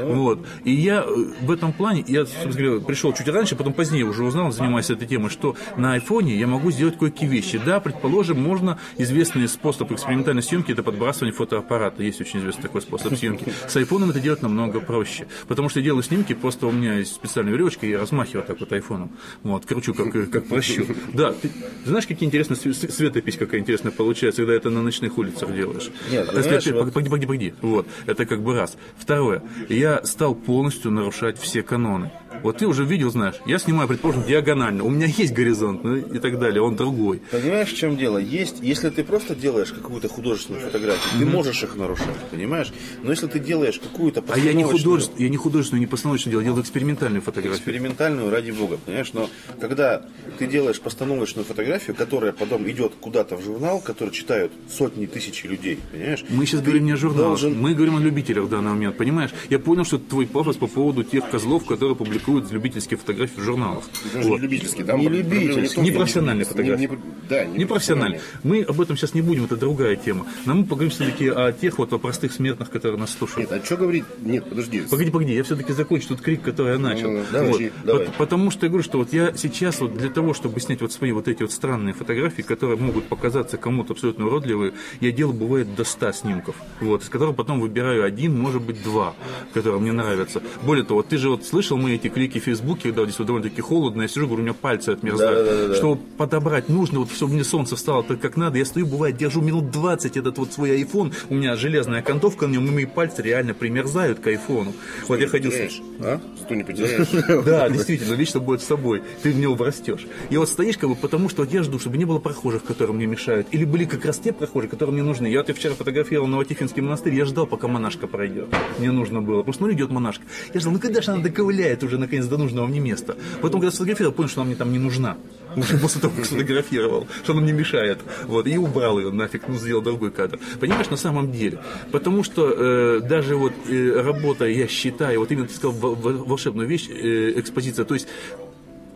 S1: Вот. И я э, в этом плане, я, собственно говоря, пришел чуть раньше, потом позднее уже узнал, занимаясь этой темой, что на iPhone я могу сделать кое-какие вещи. Да, предположим, можно известный способ экспериментальной съемки, это подбрасывание фотоаппарата. Есть очень известный такой способ съемки. С iPhone это делать намного проще. Потому что я делаю снимки, просто у меня есть специальная веревочка, и я размахиваю так вот айфоном. Вот, кручу, как, как прощу. Да, ты знаешь, какие интересные све- све- светопись, какая интересная получается, когда это на ночных улицах делаешь.
S2: Нет,
S1: А если
S2: понимаешь,
S1: опять-
S2: вот-
S1: Погоди, погоди, погоди. Вот, это как бы раз. Второе, я стал полностью нарушать все каноны. Вот ты уже видел, знаешь, я снимаю, предположим, диагонально, у меня есть горизонт ну, и так далее, он другой.
S2: Понимаешь, в чем дело? Есть, если ты просто делаешь какую-то художественную фотографию, ты можешь их нарушать, понимаешь? Но если ты делаешь какую-то
S1: А я не художественную, я не художественную, не постановочную делал, я делал экспериментальную фотографию.
S2: экспериментальную, ради бога, понимаешь? Но когда ты делаешь постановочную фотографию, которая потом идет куда-то в журнал, который читают сотни тысяч людей, понимаешь?
S1: Мы сейчас
S2: Ты
S1: говорим не о журналах,
S2: должен-
S1: мы говорим о любителях в данный момент, понимаешь? Я понял, что это твой пафос по поводу тех козлов, которые публикуют любительские фотографии в журналах.
S3: Даже
S1: Вот.
S3: не любительский, там
S2: Не
S3: в том,
S1: Не профессиональные
S3: не-
S1: фотографии.
S3: не- да, не
S1: Не профессиональные. Мы об этом сейчас не будем, это другая тема. Но мы поговорим все-таки о тех вот о простых смертных, которые нас слушают.
S3: Нет, а что говорить? Нет, подожди.
S1: Погоди, погоди, я все-таки закончу тот крик, который я начал.
S3: Ну,
S2: давай,
S1: Вот.
S2: давай.
S1: Пот- Потому что я говорю, что вот я сейчас вот для того, чтобы снять вот свои вот эти вот странные фотографии, которые могут показаться кому-то абсолютно уродливые, я делаю, бывает, до 100 снимков, вот, из которых потом выбираю один, может быть, два, которые мне нравятся. Более того, ты же вот слышал мои эти клики в Фейсбуке, когда здесь вот довольно-таки холодно, я сижу, говорю, у меня пальцы отмерзают.
S2: Да-да-да-да.
S1: Чтобы подобрать нужно, вот, чтобы мне солнце встало так, как надо, я стою, бывает, держу минут 20 этот вот свой iPhone, у меня железная окантовка на нем, и мои пальцы реально примерзают к айфону. Вот я ходил...
S3: Потеряешь.
S1: А?
S3: Зато не потеряешь.
S1: Да, действительно, вечно будет с собой. Ты в него врастешь. И вот стоишь, как бы, потому что я жду, чтобы не было прохожих, которые мне мешают. Или были как раз те прохожие, которые мне нужны. Я вот я вчера фотографировал Новотихинский монастырь, я ждал, пока монашка пройдет. Мне нужно было. Что, смотрю, идет монашка. Я ждал, ну когда же она доковыляет уже, наконец, до нужного мне места. Потом, когда сфотографировал, понял, что она мне там не нужна. Уже после того, как сфотографировал, что она мне мешает. Вот, и убрал ее нафиг, ну, сделал другой кадр. Понимаешь, на самом деле. Потому что э, даже вот э, работа, я считаю, вот именно ты сказал вол- вол- волшебную вещь, э, экспозиция, то есть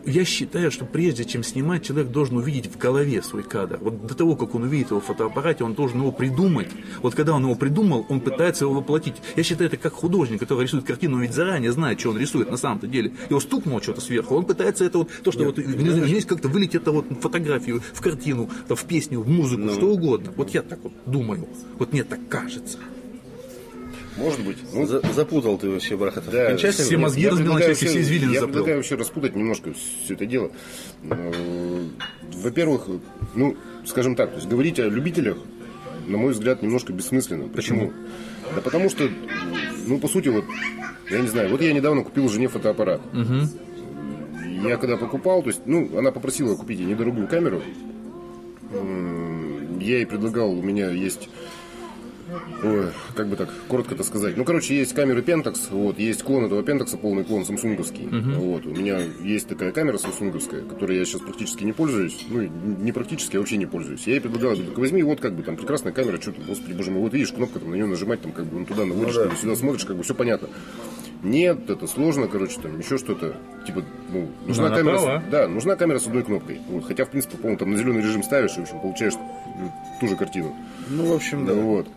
S1: я считаю, что прежде чем снимать, человек должен увидеть в голове свой кадр. Вот до того, как он увидит его в фотоаппарате, он должен его придумать. Вот когда он его придумал, он пытается его воплотить. Я считаю, это как художник, который рисует картину, он ведь заранее знает, что он рисует на самом-то деле. Его стукнуло что-то сверху, он пытается это вот, то, что вот здесь как-то вылить это вот в фотографию, в картину, в песню, в музыку, что угодно. Вот я так вот думаю. Вот мне так кажется.
S3: Может быть. Ну,
S2: За- запутал ты вообще, Бархатов.
S3: Да,
S1: все мозги
S3: я
S1: разбил на части, все извилины
S3: Я
S1: заплел.
S3: предлагаю вообще распутать немножко все это дело. Э, Во-первых, ну, скажем так, то есть говорить о любителях, на мой взгляд, немножко бессмысленно. Почему? Да потому что, ну, по сути, вот, я не знаю, вот я недавно купил жене фотоаппарат. Я когда покупал, то есть, ну, она попросила купить ей недорогую камеру. Я ей предлагал, у меня есть Ой, как бы так, коротко это сказать. Ну, короче, есть камеры Pentax, вот, есть клон этого Pentax, полный клон самсунговский. Вот, у меня есть такая камера самсунговская, которой я сейчас практически не пользуюсь. Ну, не практически, а вообще не пользуюсь. Я ей предлагал, говорю, «Так возьми, вот как бы там прекрасная камера, что ты, господи, боже мой, вот видишь, кнопка там на нее нажимать, там как бы ну, туда наводишь,
S2: Ну да.
S3: сюда смотришь, как бы все понятно. нет, это сложно, короче, там еще что-то. Типа, ну, нужна
S1: она
S3: камера. С, да, нужна камера с одной кнопкой. Вот, хотя, в принципе, по-моему, там на зеленый режим ставишь, и, в общем, получаешь ту же картину.
S2: Ну, в общем, да.
S3: Вот.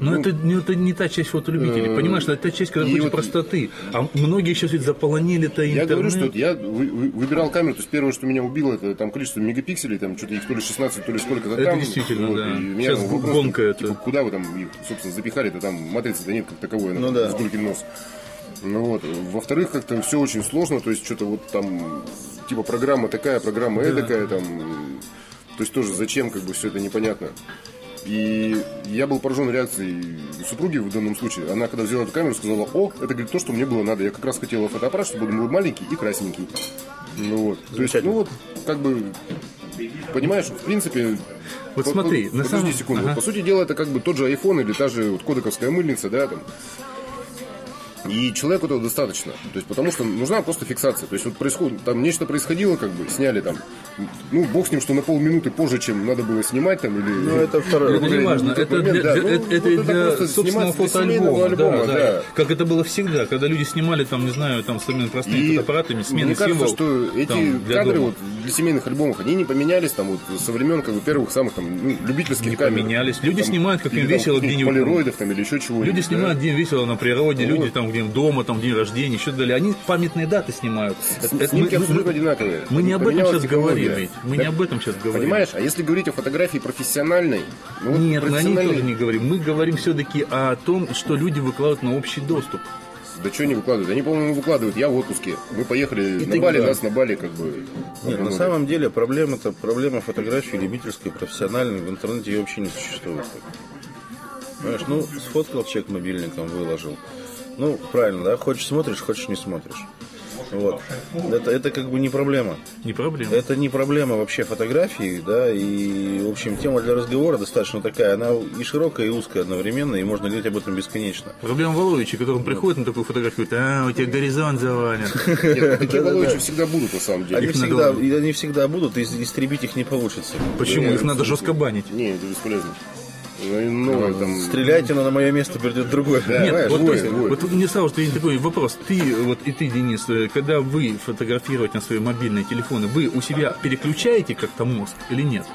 S1: Но это, ну, это не та часть фотолюбителей,
S3: э,
S1: понимаешь, это та часть, когда хочет
S3: вот-
S1: простоты. А многие сейчас ведь заполонили-то
S3: Я
S1: интернет.
S3: говорю, что вот я вы- вы- выбирал камеру, то есть первое, что меня убило, это там количество мегапикселей, там что-то их то ли 16, то ли сколько-то
S1: Это
S3: там.
S1: действительно, да.
S3: и у меня
S1: Сейчас
S3: вопрос,
S1: гонка это.
S3: типа, куда вы там их, собственно, запихали-то там матрицы-то нет как таковой,
S2: Ну
S3: она
S2: да.
S3: с гулькин нос. Ну вот. Во-вторых, как-то все очень сложно, то есть что-то вот там, типа программа такая, программа эдакая, там, то есть тоже зачем, как бы все это непонятно. И я был поражен реакцией супруги в данном случае. Она, когда взяла эту камеру, сказала, о, это, говорит, то, что мне было надо. Я как раз хотела фотоаппарат, чтобы он был маленький и красненький. Ну вот. То есть, ну вот, как бы, понимаешь, в принципе...
S1: Вот
S3: по-
S1: смотри,
S3: по-
S1: на самом-
S3: секунду.
S1: Ага.
S3: По сути дела, это как бы тот же iPhone или та же вот кодековская мыльница, да, там. И человеку этого достаточно. То есть, потому что нужна просто фиксация. То есть, вот происходит, там нечто происходило, как бы, сняли там, ну, бог с ним, что на полминуты позже, чем надо было снимать там, или...
S2: Ну, это второе.
S1: Это не
S3: Ну,
S1: важно,
S3: тот
S1: это
S3: момент,
S1: для,
S3: да.
S1: для-
S3: Ну,
S1: это,
S3: вот
S1: это
S3: это
S1: для
S3: просто
S1: собственного фотоальбома.
S3: альбома,
S1: да,
S3: да.
S1: да. Как это было всегда, когда люди снимали там, не знаю, там современные простыми
S3: И
S1: фотоаппаратами, смены
S3: мне кажется,
S1: символ,
S3: что эти
S1: там, для
S3: кадры
S1: дома.
S3: вот для семейных альбомов, они не поменялись там вот со времен как бы первых самых там ну, любительских
S1: Не
S3: камер.
S1: поменялись. Люди
S3: Там,
S1: снимают, как им весело где-нибудь.
S3: Полироидов там или еще чего-нибудь.
S1: Люди снимают день весело на природе,
S3: Вот.
S1: люди там где дома, там день рождения, еще далее. Они памятные даты снимают.
S3: Снимки
S1: мы-
S3: абсолютно
S1: мы-
S3: одинаковые.
S1: Мы не об этом сейчас говорим, ведь. Мы
S3: Да,
S1: не об этом сейчас говорим.
S3: Понимаешь, а если говорить о фотографии профессиональной, ну, вот
S1: Нет, мы о ней
S3: профессиональной-
S1: тоже не говорим. Мы говорим все-таки о том, что люди выкладывают на общий доступ.
S3: Да что не выкладывают? Они, по-моему, выкладывают. Я в отпуске. Мы поехали
S2: И
S3: на Бали, нас на Бали как бы...
S2: Нет, на самом деле проблема это проблема фотографии любительской, профессиональной. В интернете ее вообще не существует. Понимаешь, ну, сфоткал человек мобильником, выложил. Ну, правильно, да? Хочешь смотришь, хочешь не смотришь. Вот. Это, это как бы не проблема.
S1: Не проблема.
S2: Это не проблема вообще фотографии, да, и, в общем, тема для разговора достаточно такая, она и широкая, и узкая одновременно, и можно говорить об этом бесконечно.
S1: Проблема Воловича, который приходит на такую фотографию, говорит, а, у тебя горизонт завален.
S3: Нет, такие Володичи всегда будут, на самом деле.
S2: Они всегда, они всегда будут, и истребить их не получится.
S1: Почему? Их надо жестко банить.
S3: Не, это бесполезно. Ну, и новое там...
S2: Стреляйте, но на мое место придет другой.
S1: Нет,
S3: Понимаешь,
S1: вот,
S3: двое,
S1: есть,
S3: двое.
S1: вот мне сразу что такой вопрос. Ты, вот и ты, Денис, э, когда вы фотографируете на свои мобильные телефоны, вы у себя переключаете как-то мозг или нет?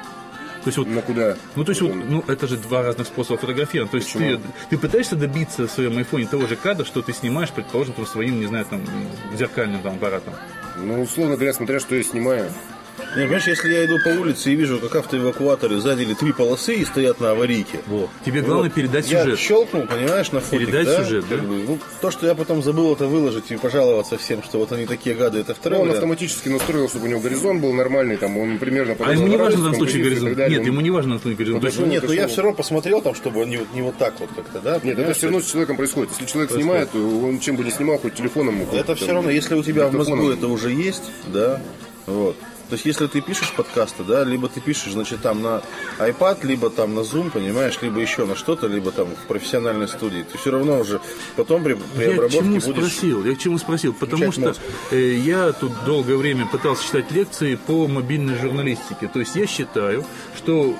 S1: То есть вот
S3: На куда?
S1: Ну, то есть, вот, ну, это же два разных способа фотографирования. То есть, ты, ты пытаешься добиться в своем айфоне того же кадра, что ты снимаешь, предположим, там, своим, не знаю, там, зеркальным там, аппаратом.
S3: Ну, условно говоря, смотря что я снимаю.
S2: Не, понимаешь, если я иду по улице и вижу, как автоэвакуаторы задели три полосы и стоят на аварийке.
S1: Тебе главное
S2: Вот.
S1: передать
S2: я
S1: сюжет.
S2: щелкнул, понимаешь, на фотик,
S1: Передать
S2: да?
S1: сюжет,
S2: Как
S1: да?
S2: бы, ну, то, что я потом забыл это выложить и пожаловаться всем, что вот они такие гады, это
S3: Ну,
S2: второй
S3: он
S2: вариант.
S3: автоматически настроил, чтобы у него горизонт был нормальный, там он примерно...
S1: А ему не важно в данном случае горизонт.
S3: далее.
S1: Нет, ему не важно в данном случае горизонт. То есть,
S2: Ну, нет,
S3: это
S2: ну я все равно посмотрел там, чтобы он не, вот- не вот так вот как-то, да?
S3: Нет, это все равно с человеком происходит. Если человек снимает, то он чем бы ни снимал, хоть телефоном. хоть
S2: Это
S3: там
S2: все равно, если у тебя в мозгу это уже есть, да, вот. То есть, если ты пишешь подкасты, да, либо ты пишешь, значит, там на iPad, либо там на Zoom, понимаешь, либо еще на что-то, либо там в профессиональной студии, ты все равно уже потом при, при
S1: Я к
S2: обработке
S1: чему
S2: будешь...
S1: спросил? Я к чему спросил? Потому что
S2: мозг.
S1: э, я тут долгое время пытался читать лекции по мобильной журналистике. То есть я считаю, что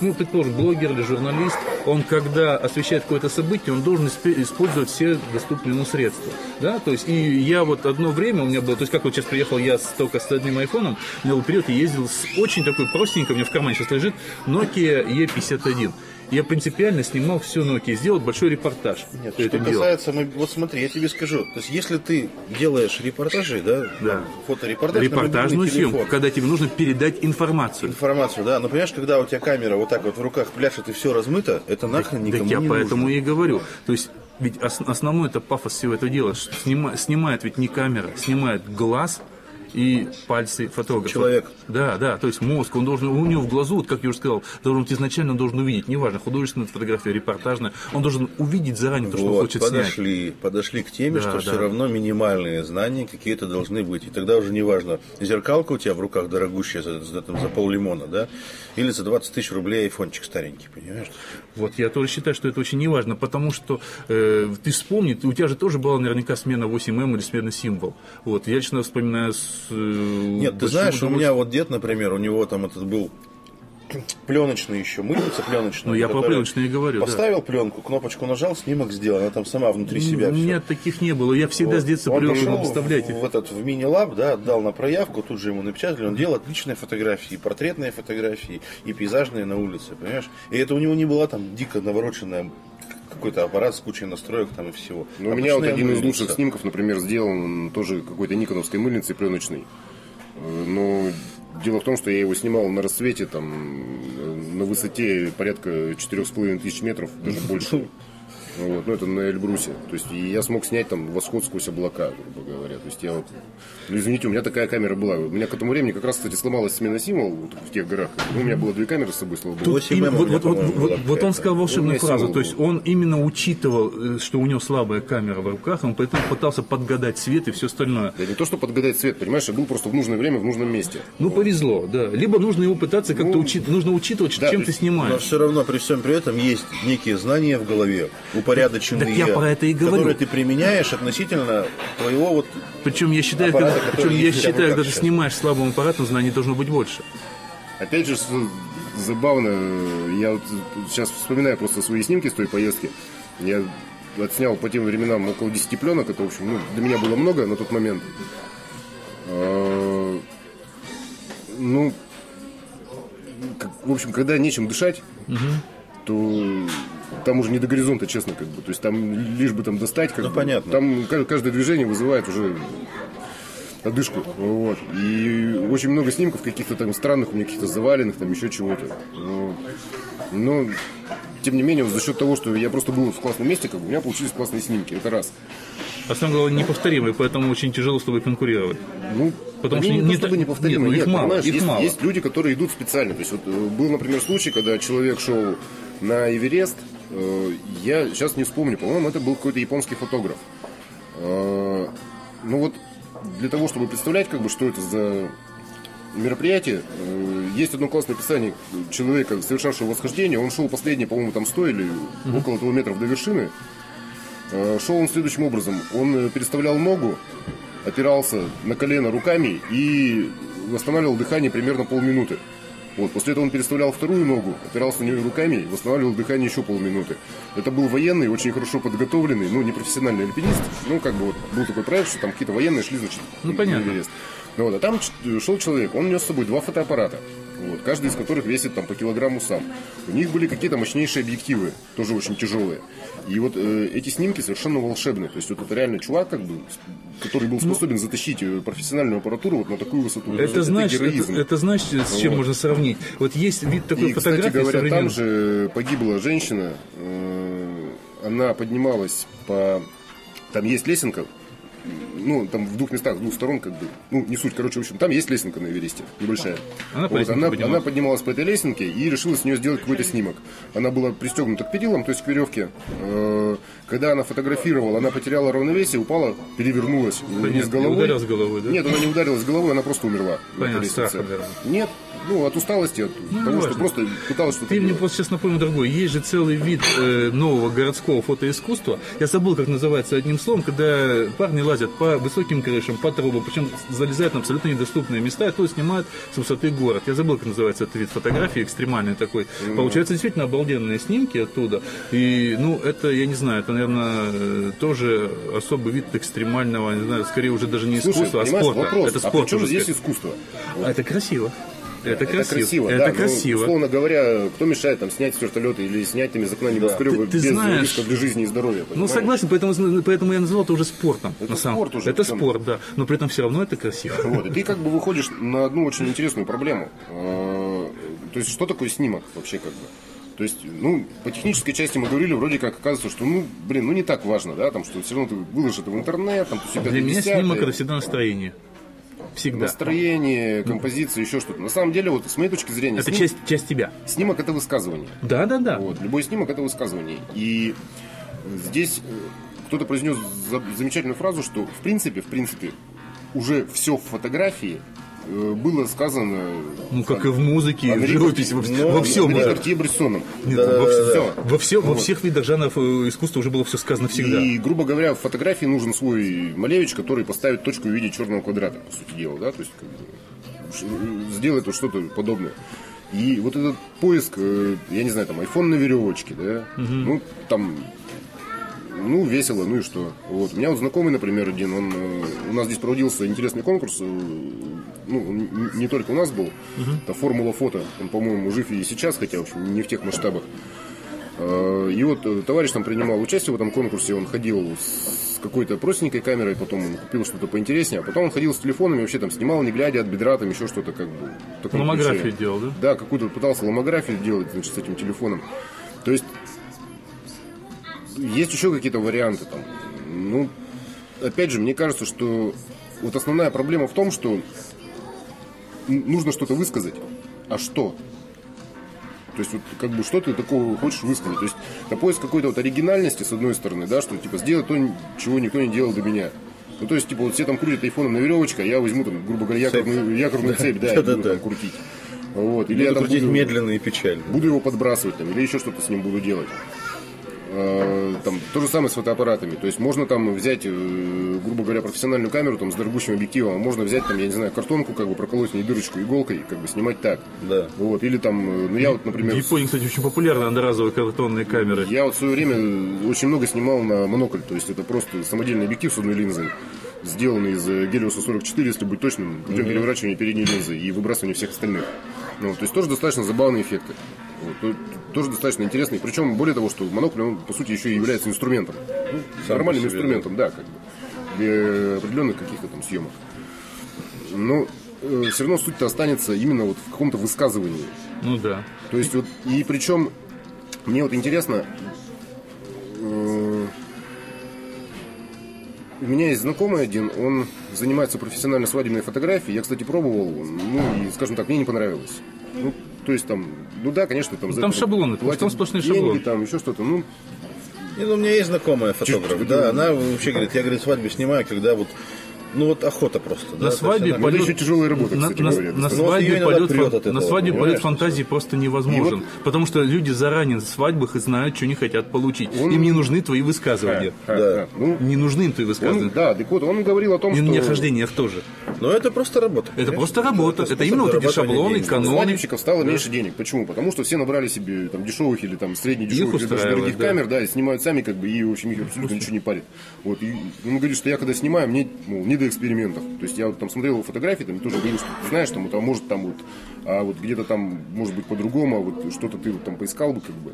S1: ну, предположим, блогер или журналист, он, когда освещает какое-то событие, он должен использовать все доступные ему средства. Да? То есть, и я вот одно время у меня было, то есть, как вот сейчас приехал я с, только с одним айфоном, у меня был период, я ездил с очень такой простенькой, у меня в кармане сейчас лежит, Nokia E51. Я принципиально снимал все Nokia, сделал большой репортаж.
S2: Нет, что касается, мы- вот смотри, я тебе скажу, то есть если ты делаешь репортажи, да,
S1: Да.
S2: фоторепортаж, на
S1: Репортажную съемку,
S2: телефон,
S1: когда тебе нужно передать информацию.
S2: информацию, да, но понимаешь, когда у тебя камера вот так вот в руках пляшет и все размыто, это нахрен
S1: Так
S2: никому
S1: я
S2: не
S1: поэтому
S2: нужно.
S1: и говорю. То есть ведь ос- основной это пафос всего этого дела. снима- снимает ведь не камера, снимает глаз и пальцы фотографа.
S2: Человек.
S1: Да, да, то есть мозг, он должен, у него в глазу, вот как я уже сказал, должен быть изначально он должен увидеть, неважно, художественная фотография, репортажная, он должен увидеть заранее то, что он
S2: Вот,
S1: хочет снять.
S2: подошли, подошли к теме,
S1: Да,
S2: что
S1: да.
S2: все равно минимальные знания какие-то должны быть. И тогда уже неважно, зеркалка у тебя в руках дорогущая за, за, там, за пол лимона, да, или за 20 тысяч рублей айфончик старенький, понимаешь?
S1: Вот я тоже считаю, что это очень неважно, потому что э, ты вспомни, у тебя же тоже была наверняка смена 8М или смена символ. Вот, я лично вспоминаю с... э,
S2: Нет, ты знаешь, у
S1: удовольствием.
S2: меня вот дед, например, у него там этот был пленочный еще, мыльница пленочная.
S1: Ну, я про пленочные и говорю, да.
S2: Поставил пленку, кнопочку нажал, снимок сделал, она там сама внутри себя
S1: У меня таких не было. Я всегда с детства привык, представляете.
S2: в, в этот в мини-лаб, да, отдал на проявку, тут же ему напечатали, он делал отличные фотографии, и портретные фотографии, и пейзажные на улице, понимаешь? И это у него не была там дико навороченная какой-то аппарат с кучей настроек там и всего.
S3: Ну, у меня вот один из
S2: мыльница.
S3: лучших снимков, например, сделан тоже какой-то никоновской мыльницей пленочной. Э, Но дело в том, что я его снимал на рассвете, там, э, на высоте порядка 4,5 тысяч метров, даже больше. Вот, ну, это на Эльбрусе. То есть, и я смог снять там восход сквозь облака, грубо говоря. То есть, я вот... Ну, извините, у меня такая камера была. У меня к этому времени как раз, кстати, сломалась смена символ вот в тех горах. Ну, у меня было две камеры с собой, слава богу.
S1: Тут
S2: 8
S1: именно-
S2: м у
S1: вот, вот- вот- вот- вот он сказал волшебную фразу, то есть
S3: был.
S1: он именно учитывал, э, что у него слабая камера в руках, он поэтому пытался подгадать свет и все остальное.
S3: Да не то, что подгадать цвет, понимаешь, я был просто в нужное время, в нужном месте.
S1: Ну, повезло, да. Либо нужно его пытаться как-то учить, нужно учитывать,
S3: да,
S1: чем ты
S3: есть-
S2: Но
S1: снимаешь.
S2: все равно при всем при этом есть некие знания в голове, упорядоченные,
S1: Так я про это и говорю.
S2: которые ты применяешь относительно твоего вот
S1: Причем я считаю,
S2: аппарата,
S1: когда, причем я считаю, когда ты
S2: сейчас.
S1: снимаешь слабым аппаратом, знаний должно быть больше.
S3: Опять же, забавно, я вот сейчас вспоминаю просто свои снимки с той поездки. Я отснял по тем временам около 10 пленок, это, в общем, ну, для меня было много на тот момент. А, Ну, как- в общем, когда нечем дышать, то там уже не до горизонта, честно, как бы. То есть там лишь бы там достать, как
S2: Ну,
S3: бы.
S2: понятно.
S3: Там ка- каждое движение вызывает уже одышку. Вот. И очень много снимков каких-то там странных, у меня каких-то заваленных, там еще чего-то. Ну, Но, тем не менее, вот за счет того, что я просто был в классном месте, как бы, у меня получились классные снимки. Это раз.
S1: А самое главное, неповторимый, поэтому очень тяжело с тобой конкурировать.
S3: Ну,
S1: Потому
S3: они
S1: что
S3: не,
S1: не
S3: то чтобы
S1: та-
S3: неповторимые,
S1: нет, ну, их
S3: нет,
S1: мало,
S3: понимаешь,
S1: их
S3: есть,
S1: мало.
S3: есть люди, которые идут специально. То есть вот э, был, например, случай, когда человек шел на Эверест, я сейчас не вспомню, по-моему, это был какой-то японский фотограф. Э, Ну вот для того, чтобы представлять, как бы, что это за мероприятие, э, есть одно классное описание человека, совершавшего восхождение. Он шел последние, по-моему, там 100 или около того метров до вершины. Э, Шел он следующим образом. Он э, переставлял ногу, опирался на колено руками и восстанавливал дыхание примерно полминуты. Вот, после этого он переставлял вторую ногу, опирался на нее руками и восстанавливал дыхание еще полминуты. Это был военный, очень хорошо подготовленный, ну, не профессиональный альпинист. Ну, как бы вот был такой проект, что там какие-то военные шли, значит,
S1: Ну, понятно.
S3: Эверест. Ну, вот, а там шел человек, он нес с собой два фотоаппарата. Вот, каждый из которых весит там по килограмму сам. У них были какие-то мощнейшие объективы, тоже очень тяжелые. И вот э, эти снимки совершенно волшебные. То есть вот это реально чувак, как бы, который был способен затащить э, профессиональную аппаратуру вот на такую высоту.
S1: Ну, Это, значит, это,
S3: героизм.
S1: это значит, с чем
S3: Вот.
S1: можно сравнить. Вот есть вид такой
S3: И, кстати
S1: фотографии
S3: говоря, там же погибла женщина. э, Она поднималась по... Там есть лесенка. Ну, там в двух местах, с двух сторон, как бы. Ну, не суть, короче, в общем, там есть лесенка на Эвересте, небольшая.
S1: Она
S3: Вот, она,
S1: поднималась.
S3: она поднималась по этой лесенке и решила с нее сделать какой-то снимок. Она была пристегнута к перилам, то есть к веревке. Э, Когда она фотографировала, она потеряла равновесие, упала, перевернулась вниз
S1: Понятно,
S3: головой.
S1: ударилась головой, да?
S3: Нет, она не ударилась головой, она просто умерла.
S1: Понятно, наверное.
S3: Нет, ну, от усталости, от того, что
S1: важно.
S3: просто пыталась что-то
S1: Ты мне
S3: делать.
S1: просто сейчас напомнил другой. Есть же целый вид э, нового городского фотоискусства. Я забыл, как называется одним словом, когда парни лазят по высоким крышам, по трубам, причем залезают на абсолютно недоступные места, и то снимают с высоты город. Я забыл, как называется этот вид фотографии, экстремальный такой. Получаются действительно обалденные снимки оттуда. И, ну, это, я не знаю, это, наверное, э, тоже особый вид экстремального, не знаю, скорее уже даже не
S3: Слушай,
S1: искусства, а спорта.
S3: вопрос,
S1: это
S3: а
S1: спорт
S3: чем
S1: уже
S3: здесь искусство?
S1: А это красиво. Это,
S3: Это
S1: красиво.
S3: красиво,
S1: это
S3: да, но,
S1: красиво.
S3: условно говоря, кто мешает там снять с вертолета или снять там из окна небоскреба
S1: Ты- ты
S3: без
S1: знаешь-
S3: риска для жизни и здоровья?
S1: Ну,
S3: понимаешь?
S1: согласен, поэтому, поэтому я назвал это уже спортом.
S3: Это
S1: на самом-
S3: спорт уже,
S1: Это спорт, да. Но при этом все равно это красиво.
S3: Вот, и ты как бы выходишь на одну очень интересную проблему. Э, То есть, что такое снимок вообще как бы? То есть, ну, по технической части мы говорили, вроде как оказывается, что, ну, блин, ну не так важно, да, там, что все равно ты выложишь это в интернет, там, всегда
S1: Для меня снимок это всегда настроение. Всегда.
S3: настроение, композиция, еще что-то. На самом деле, вот с моей точки зрения,
S1: Это
S3: сним-
S1: часть, часть тебя.
S3: снимок это высказывание.
S1: Да, да, да.
S3: Вот. Любой снимок это высказывание. И здесь э, кто-то произнес за- замечательную фразу, что в принципе, в принципе, уже все в фотографии э, было сказано
S1: Ну, как и в музыке, в живописи, во, вс- во всем.
S3: Брессоном.
S1: Нет,
S3: Да,
S1: во,
S3: да,
S1: вс-
S3: да,
S1: всё-
S3: да.
S1: во во
S3: Вот.
S1: всех видах жанров э, искусства уже было все сказано всегда.
S3: И, грубо говоря, в фотографии нужен свой Малевич, который поставит точку в виде черного квадрата, по сути дела, да, то есть как бы, ш- сделает вот что-то подобное. И вот этот поиск, э, я не знаю, там, iPhone на веревочке, да, ну, там, ну, весело, ну и что. Вот. У меня вот знакомый, например, один, он, э, у нас здесь проводился интересный конкурс, э, ну, не только у нас был, это Формула фото, он, по-моему, жив и сейчас, хотя, в общем, не в тех масштабах. Э, И вот товарищ там принимал участие в этом конкурсе, он ходил с какой-то простенькой камерой, потом он купил что-то поинтереснее, а потом он ходил с телефонами, вообще там снимал, не глядя от бедра, там еще что-то как бы.
S1: Ломографию
S3: ключе.
S1: делал, да?
S3: Да, какую-то пытался ломографию делать, значит, с этим телефоном. То есть есть еще какие-то варианты там. Ну, опять же, мне кажется, что вот основная проблема в том, что нужно что-то высказать. А что? То есть, вот, как бы, что ты такого хочешь высказать? То есть, это поиск какой-то вот оригинальности, с одной стороны, да, что, типа, сделать то, чего никто не делал до меня. Ну, то есть, типа, вот все там крутят айфоном на веревочке, а я возьму, там, грубо говоря, якорную, якорную цепь, да, и буду там крутить. Вот. Или я
S2: Буду
S3: там
S2: крутить
S3: буду-
S2: медленно и печально.
S3: буду его подбрасывать там, или еще что-то с ним буду делать. Э, Там, то же самое с фотоаппаратами. То есть можно там взять, э, грубо говоря, профессиональную камеру там, с дорогущим объективом, а можно взять там, я не знаю, картонку, как бы проколоть в ней дырочку иголкой, как бы снимать так.
S2: Да.
S3: Вот. Или там, э, ну я вот,
S1: В
S3: например,
S1: Японии, кстати, очень популярны одноразовые картонные камеры.
S3: я вот в свое время очень много снимал на монокль, то есть это просто самодельный объектив с одной линзой, сделанный из Гелиоса 44, если быть точным, путем переворачивания передней линзы и выбрасывания всех остальных. Ну, то есть тоже достаточно забавные эффекты. Вот, то- тоже достаточно интересный. Причем, более того, что монокль, он, по сути, еще и является инструментом. Ну,
S2: Сам
S3: нормальным инструментом, да, как бы. Для определенных каких-то там съемок. Но все равно суть-то останется именно вот в каком-то высказывании.
S1: Ну да.
S3: То есть вот, и причем, мне вот интересно, э, у меня есть знакомый один, он занимается профессиональной свадебной фотографией. Я, кстати, пробовал, ну и, скажем так, мне не понравилось. Ну, то есть там, ну да, конечно, там... за
S1: там шаблоны,
S3: платят
S1: там сплошной
S3: деньги,
S1: шаблон.
S3: там еще что-то, ну,
S2: Не, ну, у меня есть знакомая фотограф,
S3: Чуть-чуть,
S2: да,
S3: да.
S2: она вообще говорит, я, говорит, свадьбы снимаю, когда вот, ну, вот охота просто. да,
S1: На
S2: есть
S1: свадьбе
S2: она-
S3: ну, это
S1: полет-
S3: еще тяжелая работа,
S1: на,
S3: кстати
S1: на-
S3: говоря.
S1: на.
S2: Ну, вот её
S1: свадьбе полет, фан-
S2: этого,
S1: на свадьбе
S2: понимаешь,
S1: полет фантазии просто невозможен. потому что люди заранее на свадьбах и знают, что они хотят получить.
S3: Он-
S1: Им не нужны твои высказывания.
S3: А,
S2: Да.
S3: а, ну,
S1: Не нужны им твои
S3: он,
S1: высказывания.
S3: да, так вот, он говорил о том,
S1: И
S3: что...
S1: на нехождениях тоже.
S2: Но это просто работа.
S1: Это
S2: конечно.
S1: просто работа. Это,
S2: способ
S1: именно вот эти шаблоны, каноны.
S3: свадебщиков стало меньше денег. Почему? Потому что все набрали себе там дешевых или там средне дешевых или даже дорогих
S1: да.
S3: камер, да, и снимают сами, как бы, и в общем их абсолютно ничего не парит. Вот. И он говорит, что я когда снимаю, мне мол, не до экспериментов. То есть я вот там смотрел его фотографии, там тоже говорю, что ты знаешь, там, вот, а может там вот, а вот где-то там может быть по-другому, а вот что-то ты вот там поискал бы, как бы.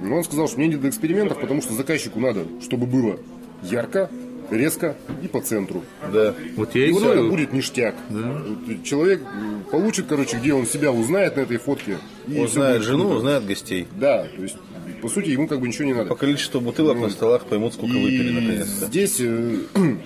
S3: Но он сказал, что мне не до экспериментов, потому что заказчику надо, чтобы было ярко, резко и по центру.
S2: Да.
S1: Вот я
S3: И
S1: и
S3: вот это будет ништяк. Вот Человек получит, короче, где он себя узнает на этой фотке. и
S2: Узнает жену,
S3: круто.
S2: узнает гостей.
S3: Да, то есть, по сути, ему как бы ничего не надо.
S2: По количеству бутылок на столах поймут, сколько выпили,
S3: И
S2: наконец-то.
S3: здесь, э,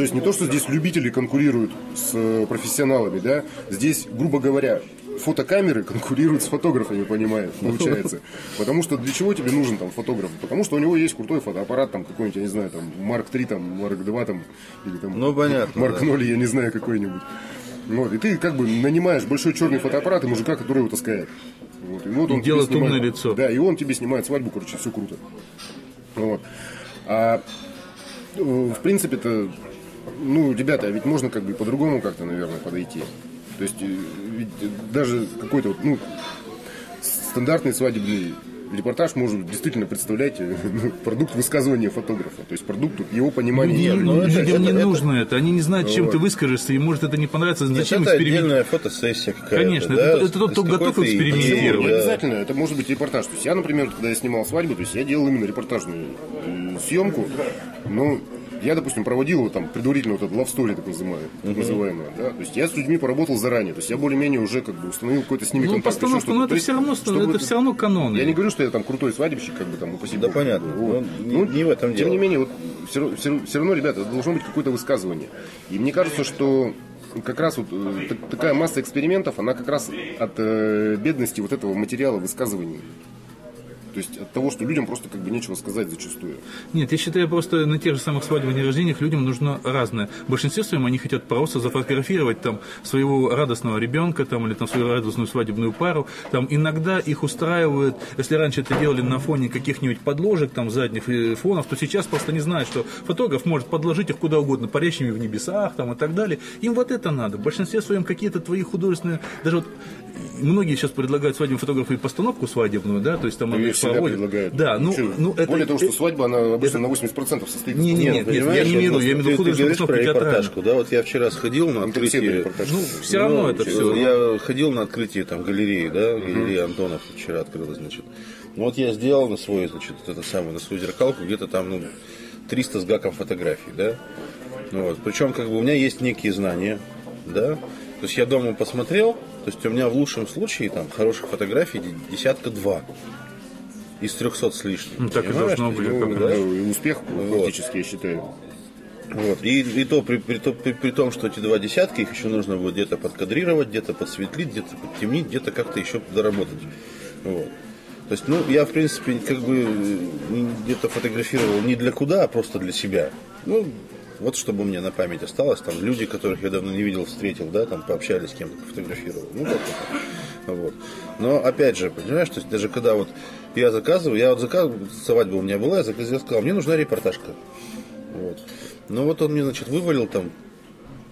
S3: то есть не то, что здесь любители конкурируют с э, профессионалами, да, здесь, грубо говоря, фотокамеры конкурируют с фотографами, понимаешь, получается. Потому что для чего тебе нужен там фотограф? Потому что у него есть крутой фотоаппарат, там какой-нибудь, я не знаю, там Марк 3, там Марк 2, там, или там
S2: Ну, понятно,
S3: Марк
S2: да.
S3: 0, я не знаю, какой-нибудь. Вот, и ты как бы нанимаешь большой черный фотоаппарат и мужика, который его таскает. Вот, и вот он тебе
S1: делает
S3: снимает-
S1: умное лицо.
S3: Да, и он тебе снимает свадьбу, короче, все круто. Вот. А э, в принципе-то, ну, ребята, а ведь можно как бы по-другому как-то, наверное, подойти. То есть, э, ведь даже какой-то вот, ну, стандартный свадебный репортаж может действительно представлять э, ну, продукт высказывания фотографа. То есть продукт его понимания.
S1: Людям,
S2: ну, это-
S1: людям не
S2: это-
S1: нужно это. Они не знают, чем
S3: Вот.
S1: ты выскажешься, и может это не понравится.
S2: Нет,
S1: Зачем
S2: это
S1: экспериментировать?
S2: отдельная фотосессия какая-то.
S1: Конечно,
S2: да,
S1: это- это тот, кто готов экспериментировать.
S3: Не
S2: да.
S3: обязательно, это может быть репортаж. То есть я, например, когда я снимал свадьбу, то есть я делал именно репортажную э, съемку, но я, допустим, проводил там предварительно вот этот love story, так называемый, так называемое, да, то есть я с людьми поработал заранее, то есть я более-менее уже как бы установил какой-то с ними
S1: Ну,
S3: контакт.
S1: постановка,
S3: что-то.
S1: ну
S3: То
S1: это
S3: есть,
S1: все равно,
S3: чтобы
S1: это все равно каноны.
S3: Я не говорю, что я там крутой свадебщик, как бы там, упаси
S2: Да
S3: бог.
S2: понятно,
S3: Вот.
S2: но не- не в этом
S3: Тем
S2: дело.
S3: не менее, вот все, равно, ребята, должно быть какое-то высказывание. И мне кажется, что как раз вот э, так- такая масса экспериментов, она как раз от э, бедности вот этого материала высказываний. То есть от того, что людям просто как бы нечего сказать зачастую.
S1: Нет, я считаю, просто на тех же самых свадьбах, день рождениях людям нужно разное. В большинстве своем они хотят просто зафотографировать там своего радостного ребенка там, или там свою радостную свадебную пару. Там иногда их устраивает, если раньше это делали на фоне каких-нибудь подложек, там задних фонов, то сейчас просто не знают, что фотограф может подложить их куда угодно, парящими в небесах там, и так далее. Им вот это надо. В большинстве своем какие-то твои художественные, даже вот многие сейчас предлагают свадебным фотографу и постановку свадебную, да, то есть там
S3: Ну, предлагают.
S1: Да, ну,
S3: Чё,
S1: ну это
S3: Более того, что свадьба, она обычно на 80% состоит
S1: Не, не,
S2: Нет,
S1: нет, я не имею в виду, я имею в виду художественную постановку театральную.
S2: репортажку, да, вот я вчера сходил на открытие.
S1: Ну, все равно
S2: Ну,
S1: это все.
S2: Я ходил на открытие там галереи, да, галереи Антонов вчера открылась, значит. Ну вот я сделал на свой, значит, это самое, на свою зеркалку где-то там, ну, 300 с гаком фотографий, да. Ну, вот. Причем, как бы, у меня есть некие знания, да. То есть я дома посмотрел, то есть у меня в лучшем случае там хороших фотографий де- десятка два из 300 с лишним.
S1: Ну, так и должно быть,
S2: Ну, да.
S3: И успех практически, я считаю.
S2: Вот. И, и то при, при, то- при- при том, что эти два десятка, их еще нужно будет где-то подкадрировать, где-то подсветлить, где-то подтемнить, где-то как-то еще доработать. Вот. То есть, ну, я, в принципе, как бы где-то фотографировал не для куда, а просто для себя. Ну, вот чтобы мне на память осталось, там, люди, которых я давно не видел, встретил, да, там, пообщались с кем-то, пофотографировал. Ну, как-то. Вот. Но, опять же, понимаешь, то есть, даже когда вот я заказываю, я вот заказывал, свадьба у меня была, я заказал, я сказал, мне нужна репортажка. Вот. Ну вот он мне, значит, вывалил там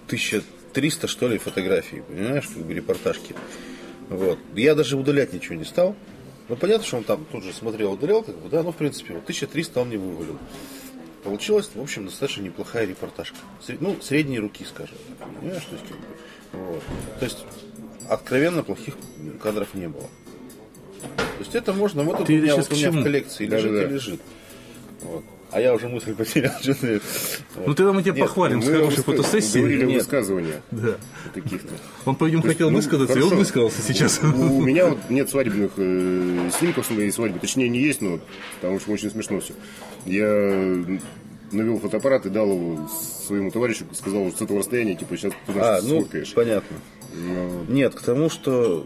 S2: 1300, что ли, фотографий, понимаешь, как бы репортажки. Вот. Я даже удалять ничего не стал. Ну, понятно, что он там тут же смотрел, удалял, как бы, да, ну, в принципе, вот 1300 он мне вывалил. Получилась, в общем, достаточно неплохая репортажка. Ну, средней руки, скажем так, понимаешь, то есть, как бы, вот. То есть, откровенно плохих кадров не было. То есть, это можно, вот
S1: Ты
S2: у меня,
S1: сейчас
S2: вот у меня в коллекции лежит
S3: Да-да-да.
S2: и лежит. Вот. А я уже мысль потерял. что-то. Вот.
S1: Ну тогда мы тебя
S2: Нет,
S1: похвалим с хорошей
S3: говорили
S1: фотосессией.
S3: о
S2: Нет.
S3: высказываниях
S1: Да.
S3: каких-то.
S1: Он, по-видимому, хотел
S3: ну,
S1: высказаться, и он
S3: хорошо.
S1: высказался сейчас.
S3: У меня вот нет свадебных э, снимков с моей свадьбы. Точнее, не есть, но потому что очень смешно все. Я навел фотоаппарат и дал его своему товарищу, сказал, что с этого расстояния, типа, сейчас ты
S2: А,
S3: нас
S2: ну,
S3: сфоткаешь.
S2: понятно.
S3: Ну,
S2: Нет, к тому, что,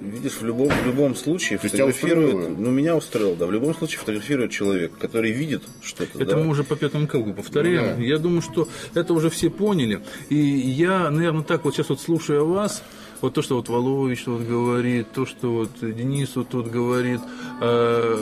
S2: видишь, в любом, в любом случае
S3: тебя
S2: фотографирует, ну, меня устроил, да, в любом случае фотографирует человек, который видит что-то,
S1: Это
S2: да.
S1: мы уже по пятому кругу повторяем.
S3: Ну да.
S1: Я думаю, что это уже все поняли. И я, наверное, так вот сейчас вот слушая вас, вот то, что вот Волович вот говорит, то, что вот Денис вот тут говорит, э,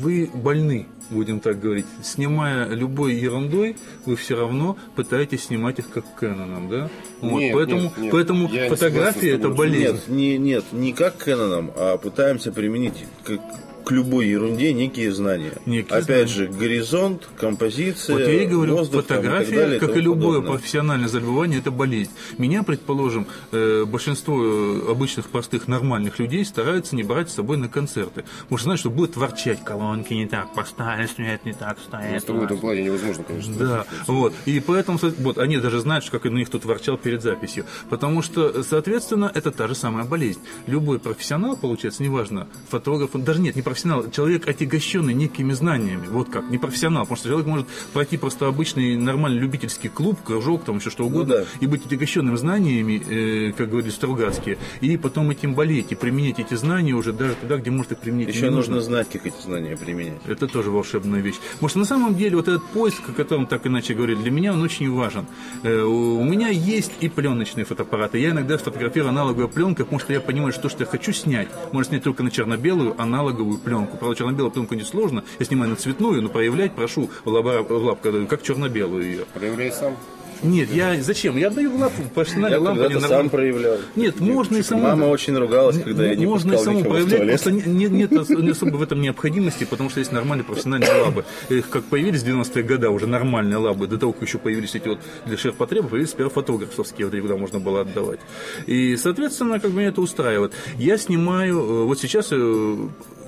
S1: вы больны, будем так говорить. Снимая любой ерундой, вы все равно пытаетесь снимать их как Кэноном, да? Вот,
S3: Нет,
S1: поэтому
S3: нет, нет.
S1: поэтому
S3: Я не
S1: фотография
S3: с
S1: это болезнь.
S2: Нет, не, нет, не как Кэноном, а пытаемся применить к, к любой ерунде некие знания.
S1: Некие
S2: Опять
S1: знания.
S2: же, горизонт, композиция,
S1: Вот я и говорю,
S2: воздух, там, и
S1: фотография,
S2: далее,
S1: как и любое
S2: подобное.
S1: профессиональное заболевание, это болезнь. Меня, предположим, э, большинство э, обычных простых нормальных людей стараются не брать с собой на концерты. Потому что знают, что будет ворчать, колонки не так поставили, свет не так
S3: с
S1: стоит.
S3: тобой в этом плане невозможно, конечно.
S1: Да, вот. И поэтому, вот, они даже знают, что как на них тут ворчал перед записью. Потому что, соответственно, это та же самая болезнь. Любой профессионал, получается, неважно, фотограф, даже нет, не профессионал, человек, отягощенный некими знаниями, вот как, не профессионал, потому что человек может пройти просто обычный нормальный любительский клуб, кружок, там еще что угодно,
S2: да.
S1: и быть отягощенным знаниями, э, как говорили Стругацкие, и потом этим болеть, и применять эти знания уже даже туда, где может их применить
S2: Еще нужно знать, как эти знания применять.
S1: это тоже волшебная вещь. Потому что на самом деле вот этот поиск, о котором так иначе говорили, для меня он очень важен. Э, У меня есть и пленочные фотоаппараты. Я иногда фотографирую аналоговой пленкой, потому что я понимаю, что то, что я хочу снять, можно снять только на черно-белую аналоговую пленку. Правда, черно-белую пленку несложно. Я снимаю на цветную, но проявлять прошу в лаба- в лап, когда- как черно-белую ее.
S3: Проявляй сам.
S1: Нет, я зачем? Я отдаю в лапу, профессиональной
S2: Я
S1: лампе.
S2: когда-то
S1: не
S2: сам проявлял.
S1: Нет, можно и самому.
S2: Мама очень ругалась, когда я не
S1: Можно и самому проявлять, просто не- не- нет ос- не особо в этом необходимости, потому что есть нормальные профессиональные лабы. Как появились в 90-е годы уже нормальные лабы, до того, как еще появились эти вот для шеф-потребов, появились сперва фотографовские, вот, куда можно было отдавать. И, соответственно, как бы меня это устраивает. Я снимаю, э, вот сейчас э,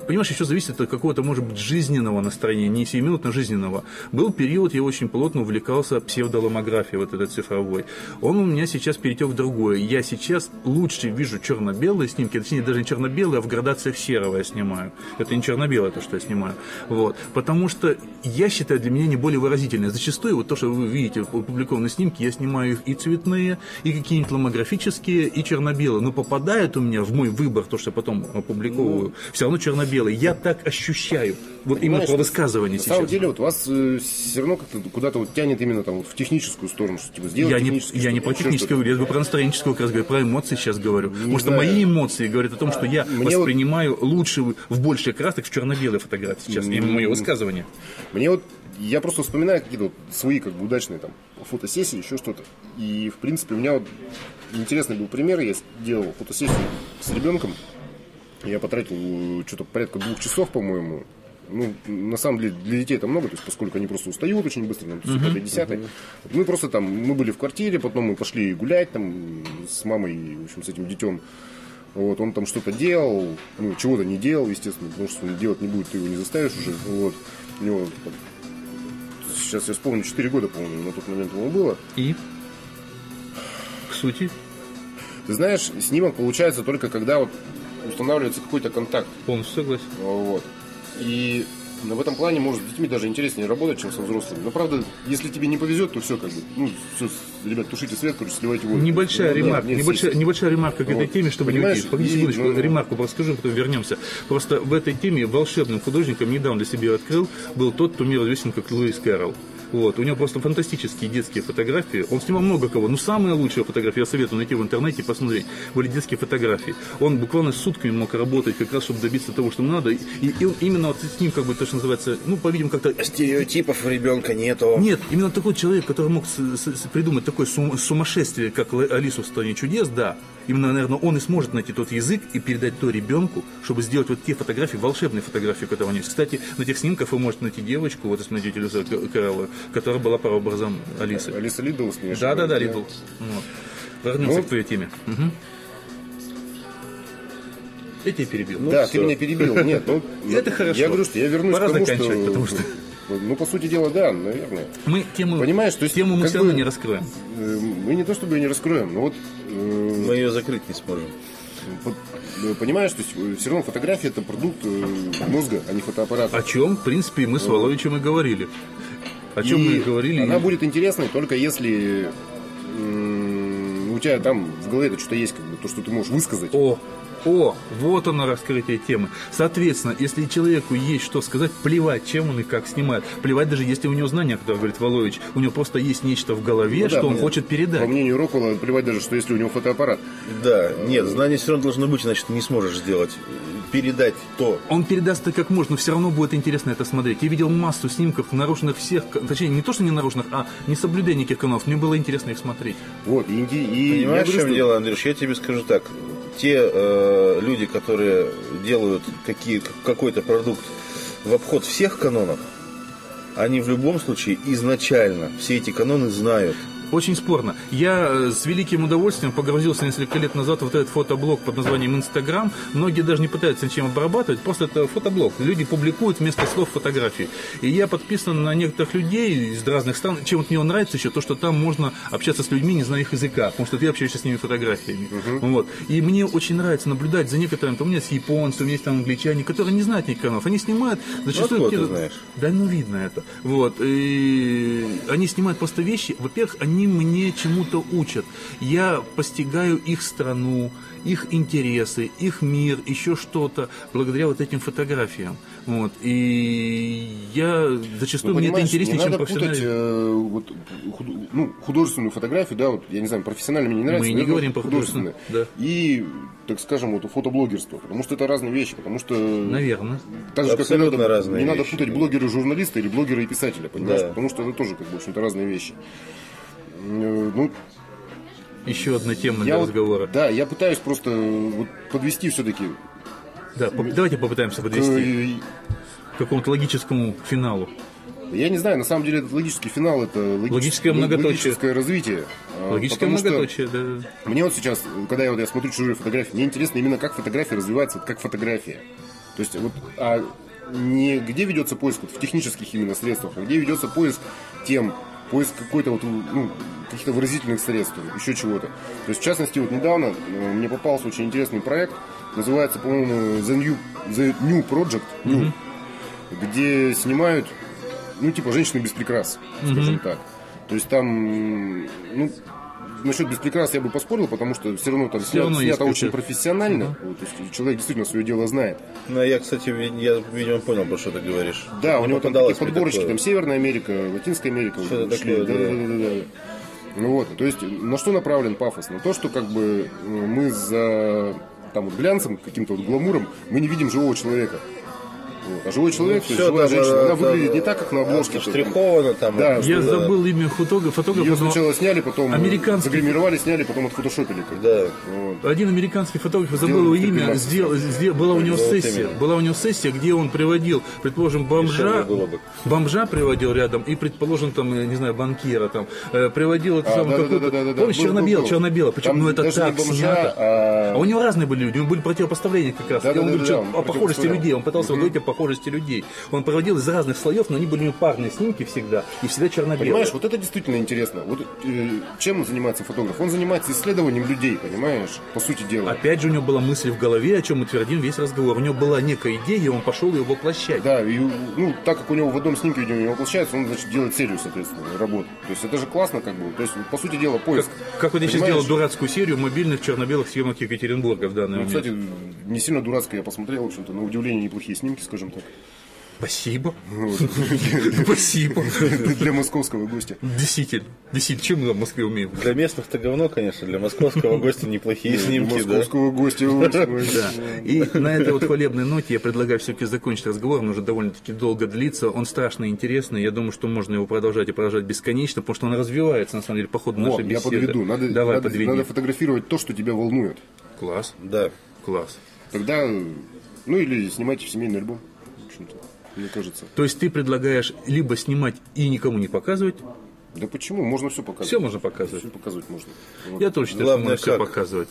S1: Понимаешь, еще зависит от какого-то, может быть, жизненного настроения, не сиюминутно жизненного. Был период, я очень плотно увлекался псевдоломографией, вот этой цифровой. Он у меня сейчас перетек в другое. Я сейчас лучше вижу черно-белые снимки, точнее, даже не черно-белые, а в градациях серого я снимаю. Это не черно-белое, то, что я снимаю. Вот. Потому что я считаю, для меня не более выразительное. Зачастую, вот то, что вы видите, опубликованные снимки, я снимаю их и цветные, и какие-нибудь ломографические, и черно-белые. Но попадают у меня в мой выбор, то, что я потом опубликовываю, все равно черно-белые. Черно-белый. Я так ощущаю. Вот именно
S3: Понимаешь,
S1: про высказывание
S3: На
S1: сейчас.
S3: самом деле, вот вас все равно как-то куда-то вот тянет именно там вот в техническую сторону, что типа сделать
S1: Я не, я не про
S3: что-то.
S1: говорю, я про настроенческое как раз говорю, про эмоции сейчас говорю. Потому что мои эмоции говорят о том, что я
S3: Мне вот-
S1: воспринимаю лучше в в большей красок в черно-белой фотографии сейчас. Именно мое высказывание.
S3: Мне вот, я просто вспоминаю какие-то вот свои как бы удачные там фотосессии, еще что-то. И, в принципе, у меня вот интересный был пример. Я делал фотосессию с ребенком. Я потратил э, что-то порядка двух часов, по-моему. Ну, на самом деле, для детей это много, то есть, поскольку они просто устают очень быстро, там, все пятое, десятое. Мы просто там, мы были в квартире, потом мы пошли гулять там с мамой, в общем, с этим детем. Вот, он там что-то делал, ну, чего-то не делал, естественно, потому что он делать не будет, ты его не заставишь уже. Вот. У него, сейчас я вспомню, 4 года, по-моему, на тот момент ему было.
S1: И к сути,
S3: Ты знаешь, снимок получается только когда вот устанавливается какой-то контакт.
S1: полностью согласен.
S3: Вот. И в этом плане может с детьми даже интереснее работать, чем со взрослыми. Но правда, если тебе не повезет, то все как бы. Ну, все, ребят, тушите свет, короче, сливайте воду.
S1: Небольшая
S3: Ну,
S1: ремарка,
S3: нет,
S1: небольшая, небольшая ремарка к этой
S3: Вот.
S1: теме, чтобы не уйти. Погоди секундочку,
S3: ну,
S1: ремарку расскажу, потом вернемся. Просто в этой теме волшебным художником недавно для себя открыл был тот, кто мир известен как Луис Кэрролл. Вот. У него просто фантастические детские фотографии. Он снимал много кого. Но самые лучшие фотографии, я советую найти в интернете и посмотреть, были детские фотографии. Он буквально сутками мог работать, как раз, чтобы добиться того, что надо. И, и именно вот с ним, как бы, то, что называется, ну, по-видимому, как-то
S2: Стереотипов у ребенка нету.
S1: нет, именно такой человек, который мог с- с- придумать такое сум- сумасшествие, как Алису в стране чудес, да. Именно, наверное, он и сможет найти тот язык и передать то ребенку, чтобы сделать вот те фотографии, волшебные фотографии, которые у него есть. Кстати, на тех снимках вы можете найти девочку, вот если найдете Люза Кэрролла, которая была прообразом Алисы.
S3: Алиса Лидл с ней.
S1: Да, да, да, Ридл. Вот. Вернемся
S3: Ну,
S1: к твоей теме. Мгм. Я тебя перебил.
S3: да, ты меня перебил. Нет, ну,
S1: Это хорошо.
S3: Я говорю, что я вернусь
S1: Пора
S3: к тому,
S1: заканчивать,
S3: что...
S1: потому что-
S3: Ну, по сути дела, да, наверное.
S1: Мы тему,
S3: Понимаешь, то есть,
S1: тему мы все равно
S3: бы-
S1: не раскроем.
S3: Э, Мы не то чтобы ее не раскроем, но вот э,
S2: Мы ее закрыть не сможем.
S3: Э, понимаешь, то есть все равно фотография это продукт э, мозга, а не фотоаппарата.
S1: О чем, в принципе, мы с Воловичем и говорили. О чем мы
S3: И
S1: и говорили.
S3: Она будет интересной только если м, у тебя там в голове это что-то есть, как бы, то, что ты можешь высказать.
S1: О, о, вот оно раскрытие темы. Соответственно, если человеку есть что сказать, плевать, чем он и как снимает. Плевать даже если у него знания, как говорит Волович, у него просто есть нечто в голове,
S3: Ну да,
S1: что он хочет
S3: По
S1: передать.
S3: мнению Роквелла, плевать даже, что если у него фотоаппарат.
S2: Да, нет, знание все равно должно быть, иначе ты не сможешь сделать. Передать то.
S1: Он передаст это как можно, но все равно будет интересно это смотреть. Я видел массу снимков, нарушенных всех, точнее, не то, что не нарушенных, а несоблюдение никаких канонов. Мне было интересно их смотреть.
S3: Вот, и, и я
S2: Понимаешь, в чем
S3: что-
S2: дело, Андрюш? Я тебе скажу так. Те э, люди, которые делают какие, какой-то продукт в обход всех канонов, они в любом случае изначально все эти каноны знают.
S1: Очень спорно. Я э, с великим удовольствием погрузился несколько лет назад в вот этот фотоблог под названием Инстаграм. Многие даже не пытаются ничем обрабатывать, просто это фотоблог. Люди публикуют вместо слов фотографии. И я подписан на некоторых людей из разных стран. Чем вот мне нравится еще, то, что там можно общаться с людьми, не зная их языка, потому что ты общаешься с ними фотографиями. Вот. И мне очень нравится наблюдать за некоторыми, там у меня есть японцы, у меня есть там англичане, которые не знают никаких каналов. Они снимают зачастую...
S2: откуда ты знаешь?
S1: да, ну видно это. Вот. И они снимают просто вещи. Во-первых, они мне чему-то учат. Я постигаю их страну, их интересы, их мир, еще что-то, благодаря вот этим фотографиям. Вот. И я зачастую
S3: Ну,
S1: мне это интереснее,
S3: не
S1: чем
S3: надо путать
S1: профессиональный.
S3: э, вот, худ- ну, художественную фотографию, да, вот, я не знаю, профессионально мне не нравится.
S1: Мы не говорим про художественную, да.
S3: И, так скажем, вот фотоблогерство, потому что это разные вещи, потому что...
S1: Наверное.
S3: Так же, как не надо,
S2: разные
S3: не надо
S2: вещи,
S3: путать
S2: да.
S3: журналиста или блогера и писателя, понимаешь?
S2: Да.
S3: Потому что это тоже, как бы, в общем-то, разные вещи. Э, Ну,
S1: Еще одна тема для
S3: вот-
S1: разговора.
S3: да, я пытаюсь просто вот подвести все-таки
S1: Да, по- давайте попытаемся подвести к какому-то логическому финалу.
S3: Я не знаю, на самом деле этот логический финал это логич-
S1: Логическое многоточие.
S3: логическое развитие.
S1: Логическое
S3: потому что
S1: многоточие, да.
S3: Мне вот сейчас, когда я, вот, я смотрю чужие фотографии, мне интересно именно как фотография развивается, как фотография. То есть вот, а не где ведется поиск вот, в технических именно средствах, а где ведется поиск тем, поиск какой-то вот, ну, каких-то выразительных средств, еще чего-то. То есть, в частности, вот недавно э, мне попался очень интересный проект, называется, по-моему, The New, The New Project, New, где снимают, ну, типа, женщины без прикрас, скажем так. То есть там, ну, насчет без прикрас я бы поспорил, потому что все равно там
S1: Всё
S3: снято,
S1: равно
S3: снято очень профессионально. Вот, то есть человек действительно свое дело знает.
S2: Ну, я, кстати, я, видимо, понял, про что ты говоришь.
S3: Да, у
S2: Не
S3: него там такие подборочки,
S2: такое.
S3: там Северная Америка, Латинская Америка. вот
S2: Что-то
S3: шли.
S2: такое,
S3: да,
S2: да.
S3: да, да, да, да. Ну вот, то есть на что направлен пафос? На то, что как бы э, мы за там вот глянцем, каким-то вот гламуром, мы не видим живого человека. Вот. А живой человек, то есть живая
S2: там,
S3: женщина,
S2: э,
S3: она выглядит
S2: там,
S3: не так, как на обложке.
S2: Штриховано там.
S3: Да,
S1: Я
S3: Да.
S1: забыл имя фотографа. фотографа
S3: Ее
S1: но
S3: сначала сняли, потом
S1: Американский-
S3: загримировали, сняли, потом отфотошопили.
S2: Да.
S3: Вот.
S1: Один американский фотограф, я забыл его имя, сделал, сделал- была у него
S2: Вот
S1: сессия, была у него сессия, где он приводил, предположим, бомжа, бомжа приводил рядом и, предположим, там, э, не знаю, банкира там, э, приводил это
S3: А,
S1: самое
S3: да,
S1: какую-то,
S3: да, да, да, да.
S1: помнишь, черно-бело, черно-бело, причем,
S3: Там
S1: ну это так
S3: бомжа,
S1: снято.
S3: а-
S1: А у него разные были люди, у него были противопоставления как раз.
S3: Да, да,
S1: он
S3: да,
S1: говорит,
S3: да,
S1: что
S3: он
S1: о похожести людей, он пытался говорить о похожести людей. Он проводил из разных слоев, но они были у него парные снимки всегда, и всегда черно-белые.
S3: Понимаешь, вот это действительно интересно. Вот э, чем занимается фотограф? Он занимается исследованием людей, понимаешь, по сути дела.
S1: Опять же, у него была мысль в голове, о чем мы твердим весь разговор. У него была некая идея, и он пошел ее воплощать.
S3: Да, и, ну, так как у него в одном снимке видео не воплощается, он, значит, делает серию, соответственно, работ. То есть это же классно, как бы. То есть, по сути дела, поиск.
S1: Как вот я сейчас делал дурацкую серию мобильных черно-белых съемок Екатеринбурга в данный
S3: Ну,
S1: момент.
S3: кстати, не сильно дурацкое я посмотрел, в общем-то, на удивление неплохие снимки, скажем так.
S1: Спасибо. Спасибо.
S3: Для московского гостя.
S1: Действительно. Действительно, чем мы в Москве умеем?
S2: Для местных-то говно, конечно. Для московского гостя неплохие снимки, да.
S3: московского гостя.
S1: Да. И на этой вот хвалебной ноте я предлагаю все-таки закончить разговор. Он уже довольно-таки долго длится. Он страшно интересный. Я думаю, что можно его продолжать и продолжать бесконечно, потому что он развивается, на самом деле, по ходу
S3: Вот,
S1: нашей
S3: я
S1: беседы.
S3: подведу. Надо,
S1: Давай,
S3: надо,
S1: подведи.
S3: надо фотографировать то, что тебя волнует.
S1: Класс,
S2: Да.
S1: класс.
S3: Тогда, ну или снимайте в семейный альбом, мне кажется.
S1: То есть ты предлагаешь либо снимать и никому не показывать.
S3: Да почему? Можно все показывать.
S1: Все можно показывать.
S3: Все показывать можно. Вот.
S1: Я тоже считаю,
S2: Главное,
S1: что можно все
S2: как.
S1: показывать.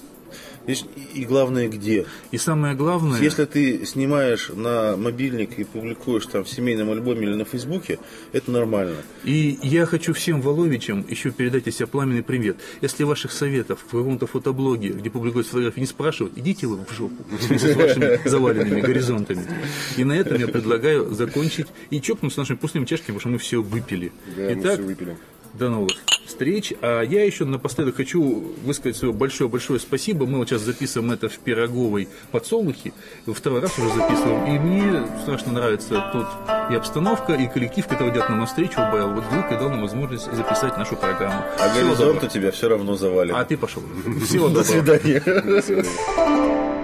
S2: И, главное, где.
S1: И самое главное...
S2: Если ты снимаешь на мобильник и публикуешь там в семейном альбоме или на Фейсбуке, это нормально.
S1: И я хочу всем Воловичам еще передать от себя пламенный привет. Если ваших советов в каком-то фотоблоге, где публикуют фотографии, не спрашивают, идите вы в жопу в с вашими заваленными горизонтами. И на этом я предлагаю закончить и чокнуться нашими пустыми чашками, потому что мы все выпили.
S3: Да, мы
S1: Итак,
S3: все выпили.
S1: До новых встреч. А я еще напоследок хочу высказать свое большое-большое спасибо. Мы вот сейчас записываем это в Пироговой подсолнухе. Второй раз уже записываем. И мне страшно нравится тут и обстановка, и коллектив, который идет нам навстречу. Байл. Вот звук и дал нам возможность записать нашу программу.
S2: А
S1: Всего
S2: горизонта
S1: доброго.
S2: тебя все равно завалит.
S1: А ты пошел. Всего
S2: До
S1: доброго.
S2: свидания.
S3: До свидания.